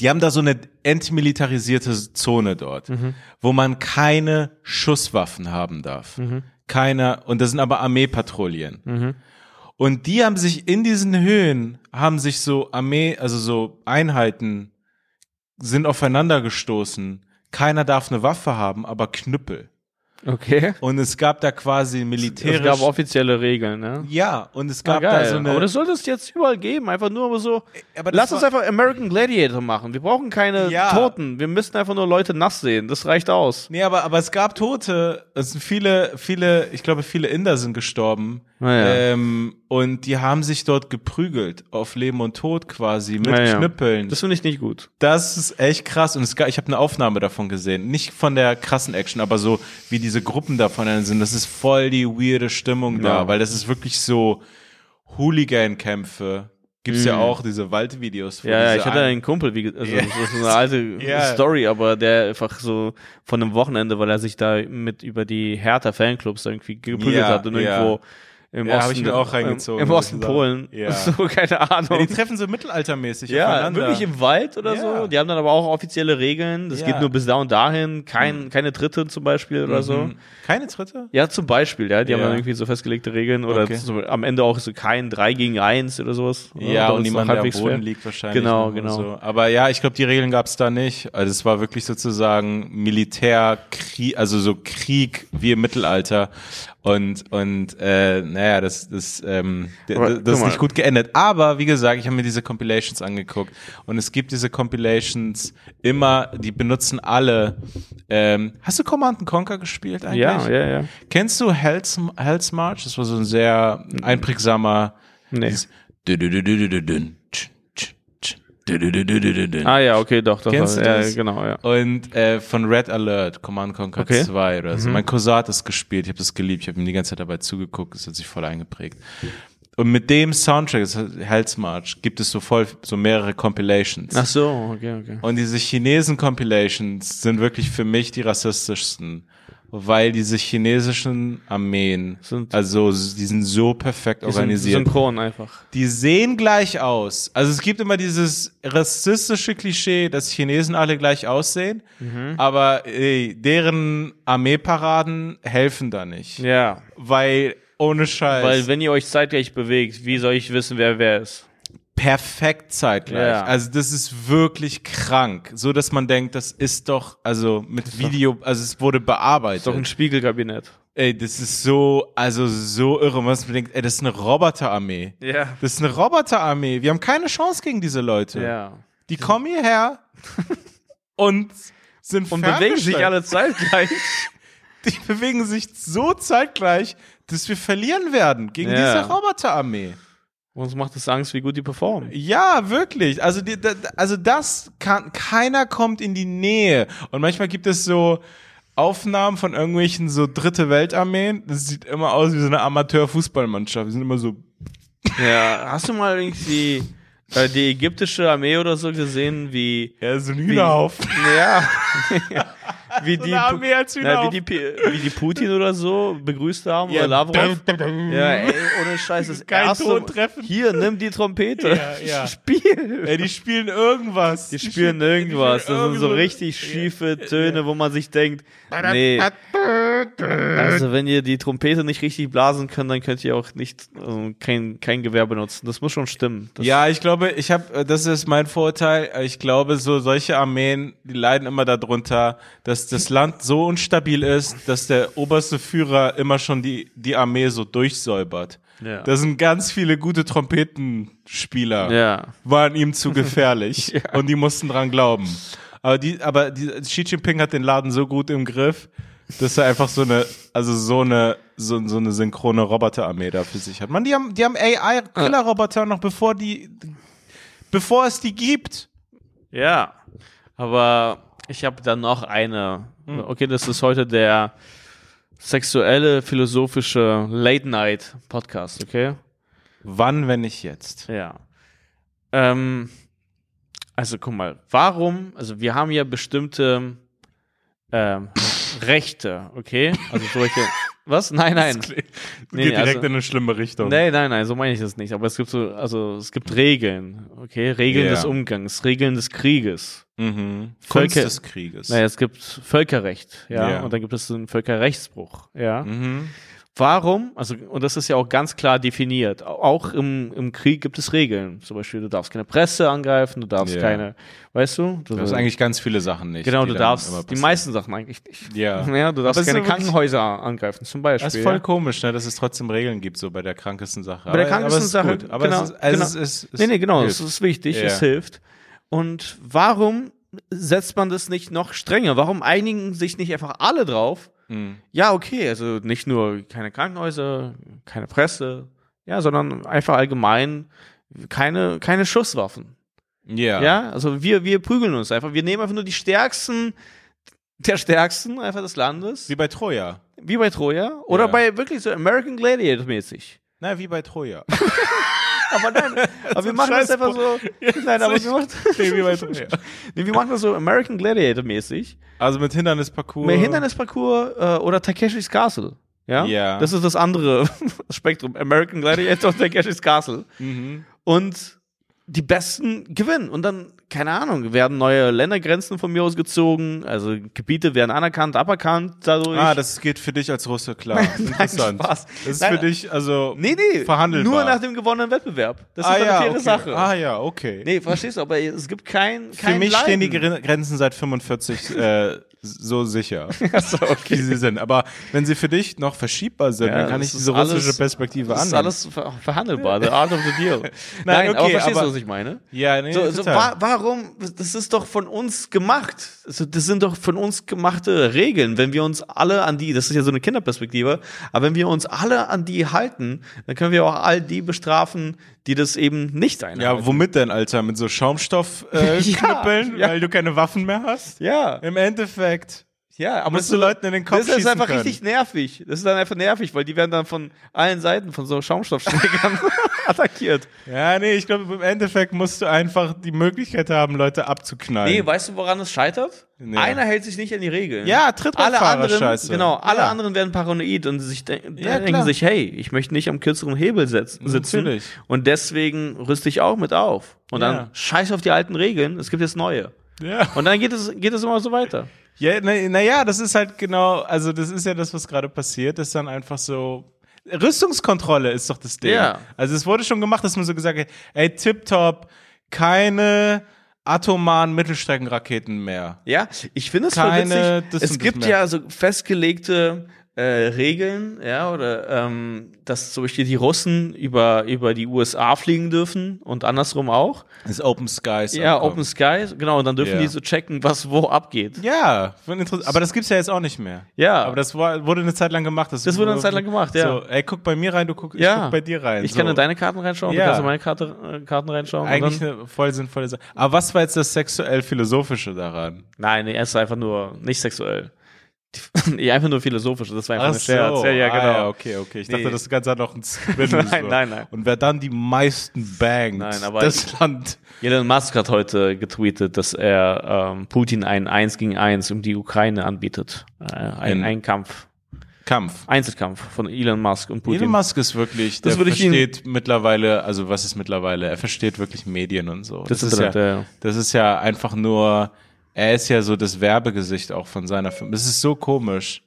die haben da so eine entmilitarisierte Zone dort, Mhm. wo man keine Schusswaffen haben darf. Mhm. Keiner, und das sind aber Armeepatrouillen. Und die haben sich in diesen Höhen, haben sich so Armee, also so Einheiten sind aufeinander gestoßen. Keiner darf eine Waffe haben, aber Knüppel. Okay. Und es gab da quasi militärisch. Es gab offizielle Regeln, ne? ja, und es Ah, gab geil. da so eine. aber das sollte es jetzt überall geben, einfach nur aber so. aber Lass uns einfach American Gladiator machen. Wir brauchen keine Ja. Toten. Wir müssen einfach nur Leute nass sehen. Das reicht aus. Nee, aber, aber es gab Tote. Es sind viele, viele, ich glaube, viele Inder sind gestorben. Ah, ja. ähm, und die haben sich dort geprügelt, auf Leben und Tod quasi, mit Ja, ja. Knüppeln. Das finde ich nicht gut. Das ist echt krass. Und es, ich habe eine Aufnahme davon gesehen. Nicht von der krassen Action, aber so, wie diese Gruppen davon sind. Das ist voll die weirde Stimmung da, Ja. weil das ist wirklich so Hooligan-Kämpfe. Gibt's ja auch diese Waldvideos. Mhm. Ja, ja, ich hatte ein- einen Kumpel, wie, also Ja. das ist eine alte Ja. Story, aber der einfach so von einem Wochenende, weil er sich da mit über die Hertha Fanclubs irgendwie geprügelt Ja, hat und irgendwo im Ja, hab Osten, ich mir auch reingezogen, Im, Osten. Polen. Ja. So, keine Ahnung. Ja, die treffen so mittelaltermäßig Ja, aufeinander. wirklich im Wald oder Ja. so. Die haben dann aber auch offizielle Regeln. Das geht nur bis da und dahin. Kein, Keine Dritte zum Beispiel oder so. Mhm. Keine dritte? Ja, zum Beispiel, ja. Die haben dann irgendwie so festgelegte Regeln oder Okay. so, am Ende auch so kein 3 gegen 1 oder sowas. Ja, Bei und niemand, der am Boden fair. liegt wahrscheinlich. Genau, oder genau. So. Aber ja, ich glaube, die Regeln gab es da nicht. Also es war wirklich sozusagen Militärkrieg, also so Krieg wie im Mittelalter. Und, und äh, naja, das, das, ähm, Aber das ist nicht gut geendet. Aber wie gesagt, ich habe mir diese Compilations angeguckt und es gibt diese Compilations immer, die benutzen alle. Ähm, hast du Command Conquer gespielt eigentlich? Ja, ja, ja. Kennst du Hell's, Hell's March? Das war so ein sehr einprägsamer. Nee. dieses tsch, tsch, dü-dü-dü-dü-dü-dün. Ah ja, okay, doch, doch. Kennst doch. du ja, das? genau, ja. Und äh, von Red Alert, Command Conquer Okay. 2 oder Mhm. so. Mein Cousin hat das gespielt, ich habe das geliebt, ich habe ihm die ganze Zeit dabei zugeguckt, das hat sich voll eingeprägt. Und mit dem Soundtrack, Hell's March, gibt es so voll so mehrere Compilations. Ach so, okay, okay. Und diese Chinesen-Compilations sind wirklich für mich die rassistischsten, weil diese chinesischen Armeen, Sind- also die sind so perfekt Die sind organisiert. Synchron einfach. Die sehen gleich aus. Also es gibt immer dieses rassistische Klischee, dass Chinesen alle gleich aussehen, Mhm. aber ey, deren Armeeparaden helfen da nicht. Ja. Weil ohne Scheiß. Weil wenn ihr euch zeitgleich bewegt, wie soll ich wissen, wer wer ist? Perfekt zeitgleich. Ja. Also das ist wirklich krank, so dass man denkt, das ist doch also mit Video, also es wurde bearbeitet. Ist doch ein Spiegelkabinett. ey, das ist so also so irre, was man denkt, ey, das ist eine Roboterarmee. Ja. Das ist eine Roboterarmee. Wir haben keine Chance gegen diese Leute. Ja. Die kommen hierher und sind Und bewegen sich alle zeitgleich. Die bewegen sich so zeitgleich, dass wir verlieren werden gegen Ja. diese Roboterarmee. Uns macht es Angst, wie gut die performen. Ja, wirklich. Also, die, also das kann, keiner kommt in die Nähe. Und manchmal gibt es so Aufnahmen von irgendwelchen so dritte Weltarmeen. Das sieht immer aus wie so eine Amateur-Fußballmannschaft. Die sind immer so. Ja. Hast du mal irgendwie äh, die ägyptische Armee oder so gesehen, wie. Ja, so ein Hühnerhaufen. Ja. wie die. Na, wie, die, wie die Putin oder so begrüßt haben Ja. oder Lavrov. Ja, ey, ohne Scheiß, das Kein erste, Ton treffen. Hier, nimm die Trompete. Ja, ja. Spiel. Ey, die spielen irgendwas. Die spielen irgendwas. spielen Das sind so richtig schiefe Töne, wo man sich denkt, nee. Also wenn ihr die Trompete nicht richtig blasen könnt, dann könnt ihr auch nicht also kein, kein Gewehr benutzen. Das muss schon stimmen. Das, Ja, ich glaube, ich habe, das ist mein Vorurteil. Ich glaube, so solche Armeen, die leiden immer darunter, dass das Land so unstabil ist, dass der oberste Führer immer schon die die Armee so durchsäubert. Ja. Da sind ganz viele gute Trompetenspieler, ja. waren ihm zu gefährlich und die mussten dran glauben. Aber die, aber die, Xi Jinping hat den Laden so gut im Griff, dass er einfach so eine, also so eine, so, so eine synchrone Roboterarmee da für sich hat. Man, die haben, die haben AI-Killer-Roboter noch bevor die, bevor es die gibt. Ja. Aber ich habe dann noch eine. Okay, das ist heute der sexuelle, philosophische Late-Night-Podcast, okay? Wann, wenn nicht jetzt? Ja. Ähm, also guck mal, warum, also wir haben ja bestimmte ähm, Rechte, okay? Also solche. Was? Nein, nein. Geht Nee, direkt also- in eine schlimme Richtung. Nein, nein, nein, so meine ich das nicht. Aber es gibt so, also es gibt Regeln, okay? Regeln Ja. des Umgangs, Regeln des Krieges. Mhm. Völker- Kunst des Krieges. Naja, es gibt Völkerrecht, ja, Ja. und dann gibt es einen Völkerrechtsbruch, ja. Mhm. Warum? Also, und das ist ja auch ganz klar definiert. Auch im, im Krieg gibt es Regeln. Zum Beispiel, du darfst keine Presse angreifen, du darfst Ja. keine, weißt du? Du, Du hast eigentlich ganz viele Sachen nicht. genau, du darfst die meisten Sachen eigentlich nicht. Ja. Ja, du darfst keine Krankenhäuser angreifen, zum Beispiel. Das ist voll ja. komisch, ne, dass es trotzdem Regeln gibt, so bei der krankesten Sache. Bei der krankesten aber Sache, gut. Aber genau, es ist, also genau. es ist, es Nee, nee, genau, hilft. es ist wichtig, Ja. es hilft. Und warum setzt man das nicht noch strenger? Warum einigen sich nicht einfach alle drauf? Mhm. Ja, okay, also nicht nur keine Krankenhäuser, keine Presse, ja, sondern einfach allgemein keine, keine Schusswaffen. Ja. Ja, also wir, wir prügeln uns einfach. Wir nehmen einfach nur die Stärksten der Stärksten einfach des Landes, Wie bei Troja. wie bei Troja, oder Ja. bei wirklich so American Gladiator mäßig. Na, wie bei Troja. Aber nein, aber wir machen das einfach so. Nein, aber wir machen, nee, wie bei Troja. nee, wir machen das so American Gladiator mäßig. Also mit Hindernisparcours. Mehr Hindernisparcours äh, oder Takeshis Castle. Ja? Ja. Das ist das andere Spektrum. American Gladiator und Takeshis Castle. Mhm. Und die Besten gewinnen. Und dann, keine Ahnung, werden neue Ländergrenzen von mir aus gezogen. Also Gebiete werden anerkannt, aberkannt dadurch. Ah, das geht für dich als Russe klar. Interessant. Spaß. Das ist Nein, für dich also nee, nee. verhandelbar. Nur nach dem gewonnenen Wettbewerb. Das ist ah, eine ja, faire okay. Sache. Ah ja, okay. Nee, verstehst du, aber es gibt kein, kein für mich Leiden. stehen die Gren- Grenzen seit 45 äh, so sicher, wie okay. sie sind. Aber wenn sie für dich noch verschiebbar sind, Ja, dann kann das ich ist diese alles- russische Perspektive Das ist annehmen. alles ver verhandelbar. The art of the deal. Nein, aber okay, verstehst aber- du, was ich meine? ja, nee, So, so, wa warum? Das ist doch von uns gemacht. Also, das sind doch von uns gemachte Regeln. Wenn wir uns alle an die, das ist ja so eine Kinderperspektive, aber wenn wir uns alle an die halten, dann können wir auch all die bestrafen, die das eben nicht einhalten. ja, womit denn, Alter? Mit so Schaumstoff äh, Ja, ja. weil du keine Waffen mehr hast? ja, Im Endeffekt. Ja, aber Musst du Leuten in den Kopf Das ist einfach können. richtig nervig. Das ist dann einfach nervig, weil die werden dann von allen Seiten von so Schaumstoffschlägern attackiert. Ja, nee, ich glaube, im Endeffekt musst du einfach die Möglichkeit haben, Leute abzuknallen. Nee, weißt du, woran es scheitert? Nee. Einer hält sich nicht an die Regeln. Ja, Trittbrettfahrer alle anderen, Scheiße. genau, alle Ja. anderen werden paranoid und sich de Ja, denken klar. sich, hey, ich möchte nicht am kürzeren Hebel sitzen Natürlich. und deswegen rüste ich auch mit auf. Und Ja. dann scheiß auf die alten Regeln, es gibt jetzt neue. ja. Und dann geht es, geht es immer so weiter. Ja, naja, na ja, das ist halt genau, also das ist ja das, was gerade passiert, ist dann einfach so. Rüstungskontrolle ist doch das Ding. Ja. Also es wurde schon gemacht, dass man so gesagt hat, ey, tipptopp, keine atomaren Mittelstreckenraketen mehr. Ja, ich finde es das Es gibt ja so festgelegte äh, Regeln, ja, oder ähm, dass zum Beispiel die Russen über, über die USA fliegen dürfen und andersrum auch. Das Open Skies. Ja, Abkommen. Open Sky, genau, und dann dürfen Ja. die so checken, was wo abgeht. Ja, aber das gibt's ja jetzt auch nicht mehr. Ja. Aber das war, wurde eine Zeit lang gemacht. Das wurde eine Zeit lang gemacht, ja. So, ey, guck bei mir rein, du guck, ich Ja. guck bei dir rein. Ich so. kann in deine Karten reinschauen, Ja. du kannst in meine Karte, äh, Karten reinschauen. Eigentlich eine voll sinnvolle Sache. Aber was war jetzt das sexuell-philosophische daran? nein, nee, er ist einfach nur nicht sexuell. Nee, einfach nur philosophisch, das war einfach ein Ach Scherz. so. Ja, ja, Ah, genau. ja, okay, okay. Ich dachte, Nee. das Ganze hat noch einen Spin. Nein, so. nein, nein. Und wer dann die meisten bangt, Nein, aber das Land. Elon Musk hat heute getweetet, dass er ähm, Putin ein 1 gegen 1 um die Ukraine anbietet. Äh, ein, In- ein Kampf. Kampf. Einzelkampf von Elon Musk und Putin. Elon Musk ist wirklich, der Das würde ich ihn- versteht mittlerweile, also was ist mittlerweile? Er versteht wirklich Medien und so. Das, ist ja, ja, das ist ja einfach nur, er ist ja so das Werbegesicht auch von seiner Firma. Das ist so komisch.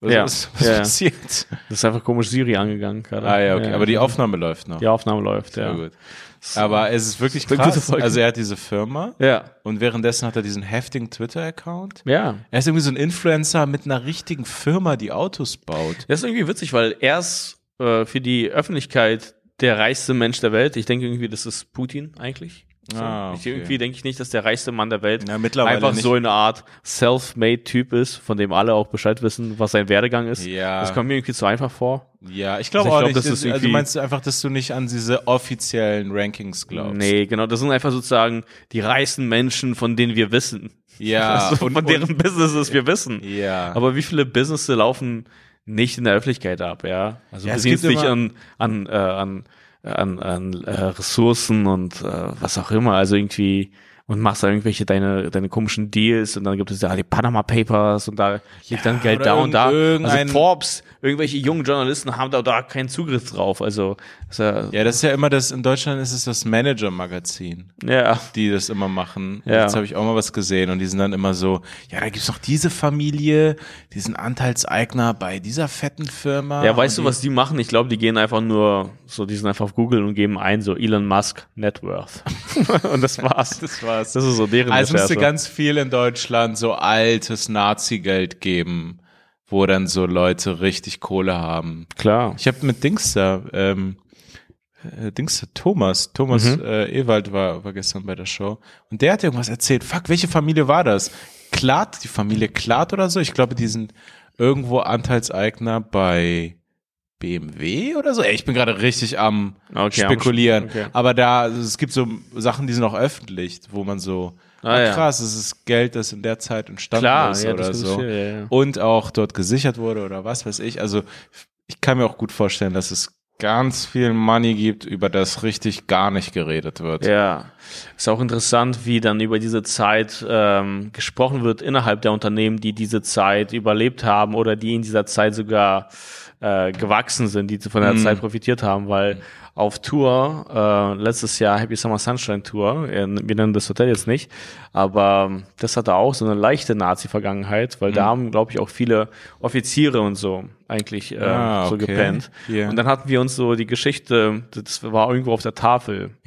Was, Ja. was, was Ja, ja. passiert? das ist einfach komisch Siri angegangen gerade. Ah ja, okay. Aber die Aufnahme läuft noch. die Aufnahme läuft, ja. gut. Aber es ist wirklich gute krass. Also er hat diese Firma Ja. und währenddessen hat er diesen heftigen Twitter-Account. Ja. Er ist irgendwie so ein Influencer mit einer richtigen Firma, die Autos baut. Das ist irgendwie witzig, weil er ist äh, für die Öffentlichkeit der reichste Mensch der Welt. Ich denke irgendwie, das ist Putin eigentlich. So. Ah, okay. irgendwie denke ich nicht, dass der reichste Mann der Welt Ja, mittlerweile einfach nicht. so eine Art Self-Made-Typ ist, von dem alle auch Bescheid wissen, was sein Werdegang ist. Ja. Das kommt mir irgendwie zu einfach vor. Ja, ich glaube Also auch glaub, nicht. das ist also meinst du einfach, dass du nicht an diese offiziellen Rankings glaubst? Nee, genau. Das sind einfach sozusagen die reichsten Menschen, von denen wir wissen. Ja, also und- von deren Businesses wir wissen. Ja. Aber wie viele Businesses laufen nicht in der Öffentlichkeit ab, ja? Also Ja, es gibt dich immer- an, an, äh, an, an, an äh, Ressourcen und äh, was auch immer. Also irgendwie und machst da irgendwelche deine, deine komischen Deals und dann gibt es ja die Panama Papers und da liegt dann Geld da und da. Also Forbes, irgendwelche jungen Journalisten haben da, da keinen Zugriff drauf. Also ist ja, Ja, das ist ja immer das, in Deutschland ist es das Manager-Magazin, ja. die das immer machen. Ja. Jetzt habe ich auch mal was gesehen und die sind dann immer so, ja, da gibt's noch diese Familie, die sind Anteilseigner bei dieser fetten Firma. Ja, weißt du, was die machen? Ich glaube, die gehen einfach nur so, die sind einfach auf Google und geben ein, so Elon Musk Net Worth. und das war's. Das war's. Das ist so deren Also es müsste ganz viel in Deutschland so altes Nazi-Geld geben, wo dann so Leute richtig Kohle haben. Klar. Ich habe mit Dings da, ähm, äh, Dings da, Thomas, Thomas Mhm. äh, Ewald war, war gestern bei der Show und der hat irgendwas erzählt. Fuck, welche Familie war das? Klart, die Familie Klart oder so? Ich glaube, die sind irgendwo Anteilseigner bei BMW oder so. Ey, ich bin gerade richtig am Okay, am spekulieren. Sch- okay. Aber da, also es gibt so Sachen, die sind auch öffentlich, wo man so, Ah, ah, ja. krass, es ist Geld, das in der Zeit entstanden Klar, ist ja, oder so. ja, ja. Und auch dort gesichert wurde oder was weiß ich. Also ich kann mir auch gut vorstellen, dass es ganz viel Money gibt, über das richtig gar nicht geredet wird. Ja, ist auch interessant, wie dann über diese Zeit ähm, gesprochen wird innerhalb der Unternehmen, die diese Zeit überlebt haben oder die in dieser Zeit sogar äh, gewachsen sind, die von der Mhm. Zeit profitiert haben, weil auf Tour, äh, letztes Jahr Happy Summer Sunshine Tour, äh, wir nennen das Hotel jetzt nicht, aber ähm, das hatte auch so eine leichte Nazi-Vergangenheit, weil da Mhm. haben, glaube ich, auch viele Offiziere und so eigentlich äh, Ah, so okay. gepennt. Ja. Und dann hatten wir uns so die Geschichte, das war irgendwo auf der Tafel,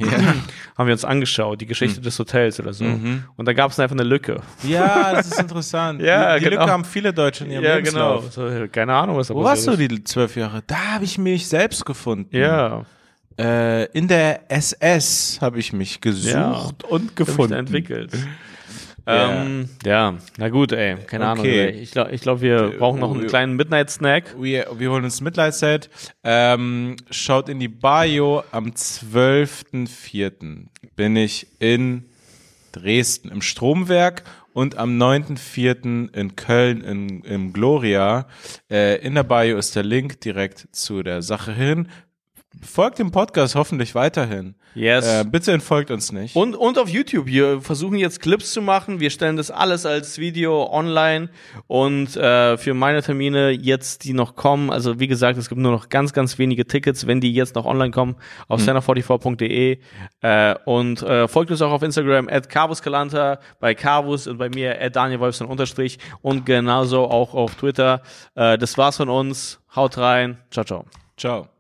haben wir uns angeschaut, die Geschichte des Hotels oder so. Mhm. Und da gab es einfach eine Lücke. Ja, das ist interessant. Ja, die, die genau. Lücke haben viele Deutsche in ihrem Ja, Lebenslauf. genau. So, keine Ahnung, was da Wo warst du passiert die zwölf Jahre? Da habe ich mich selbst gefunden. Ja, Äh, in der SS habe ich mich gesucht Ja. und gefunden. entwickelt. Ja. Ähm, ja, na gut, ey, keine Ahnung. Okay. Ey. Ich glaube, ich glaub, wir brauchen noch einen kleinen Midnight-Snack. Wir, wir holen uns Mitleidsset. Ähm, schaut in die Bio. Am 12.04. bin ich in Dresden im Stromwerk und am 9.04. in Köln in, im Gloria. Äh, in der Bio ist der Link direkt zu der Sache hin. Folgt dem Podcast hoffentlich weiterhin. Yes. Äh, bitte entfolgt uns nicht. Und, und auf YouTube. Wir versuchen jetzt Clips zu machen. Wir stellen das alles als Video online. Und äh, für meine Termine jetzt, die noch kommen, also wie gesagt, es gibt nur noch ganz, ganz wenige Tickets, wenn die jetzt noch online kommen, auf center44.de. Äh, und äh, folgt uns auch auf Instagram at Carvuscalanta, bei Carvus und bei mir at Daniel Wolfson unterstrich und genauso auch auf Twitter. Äh, das war's von uns. Haut rein. Ciao, ciao. Ciao.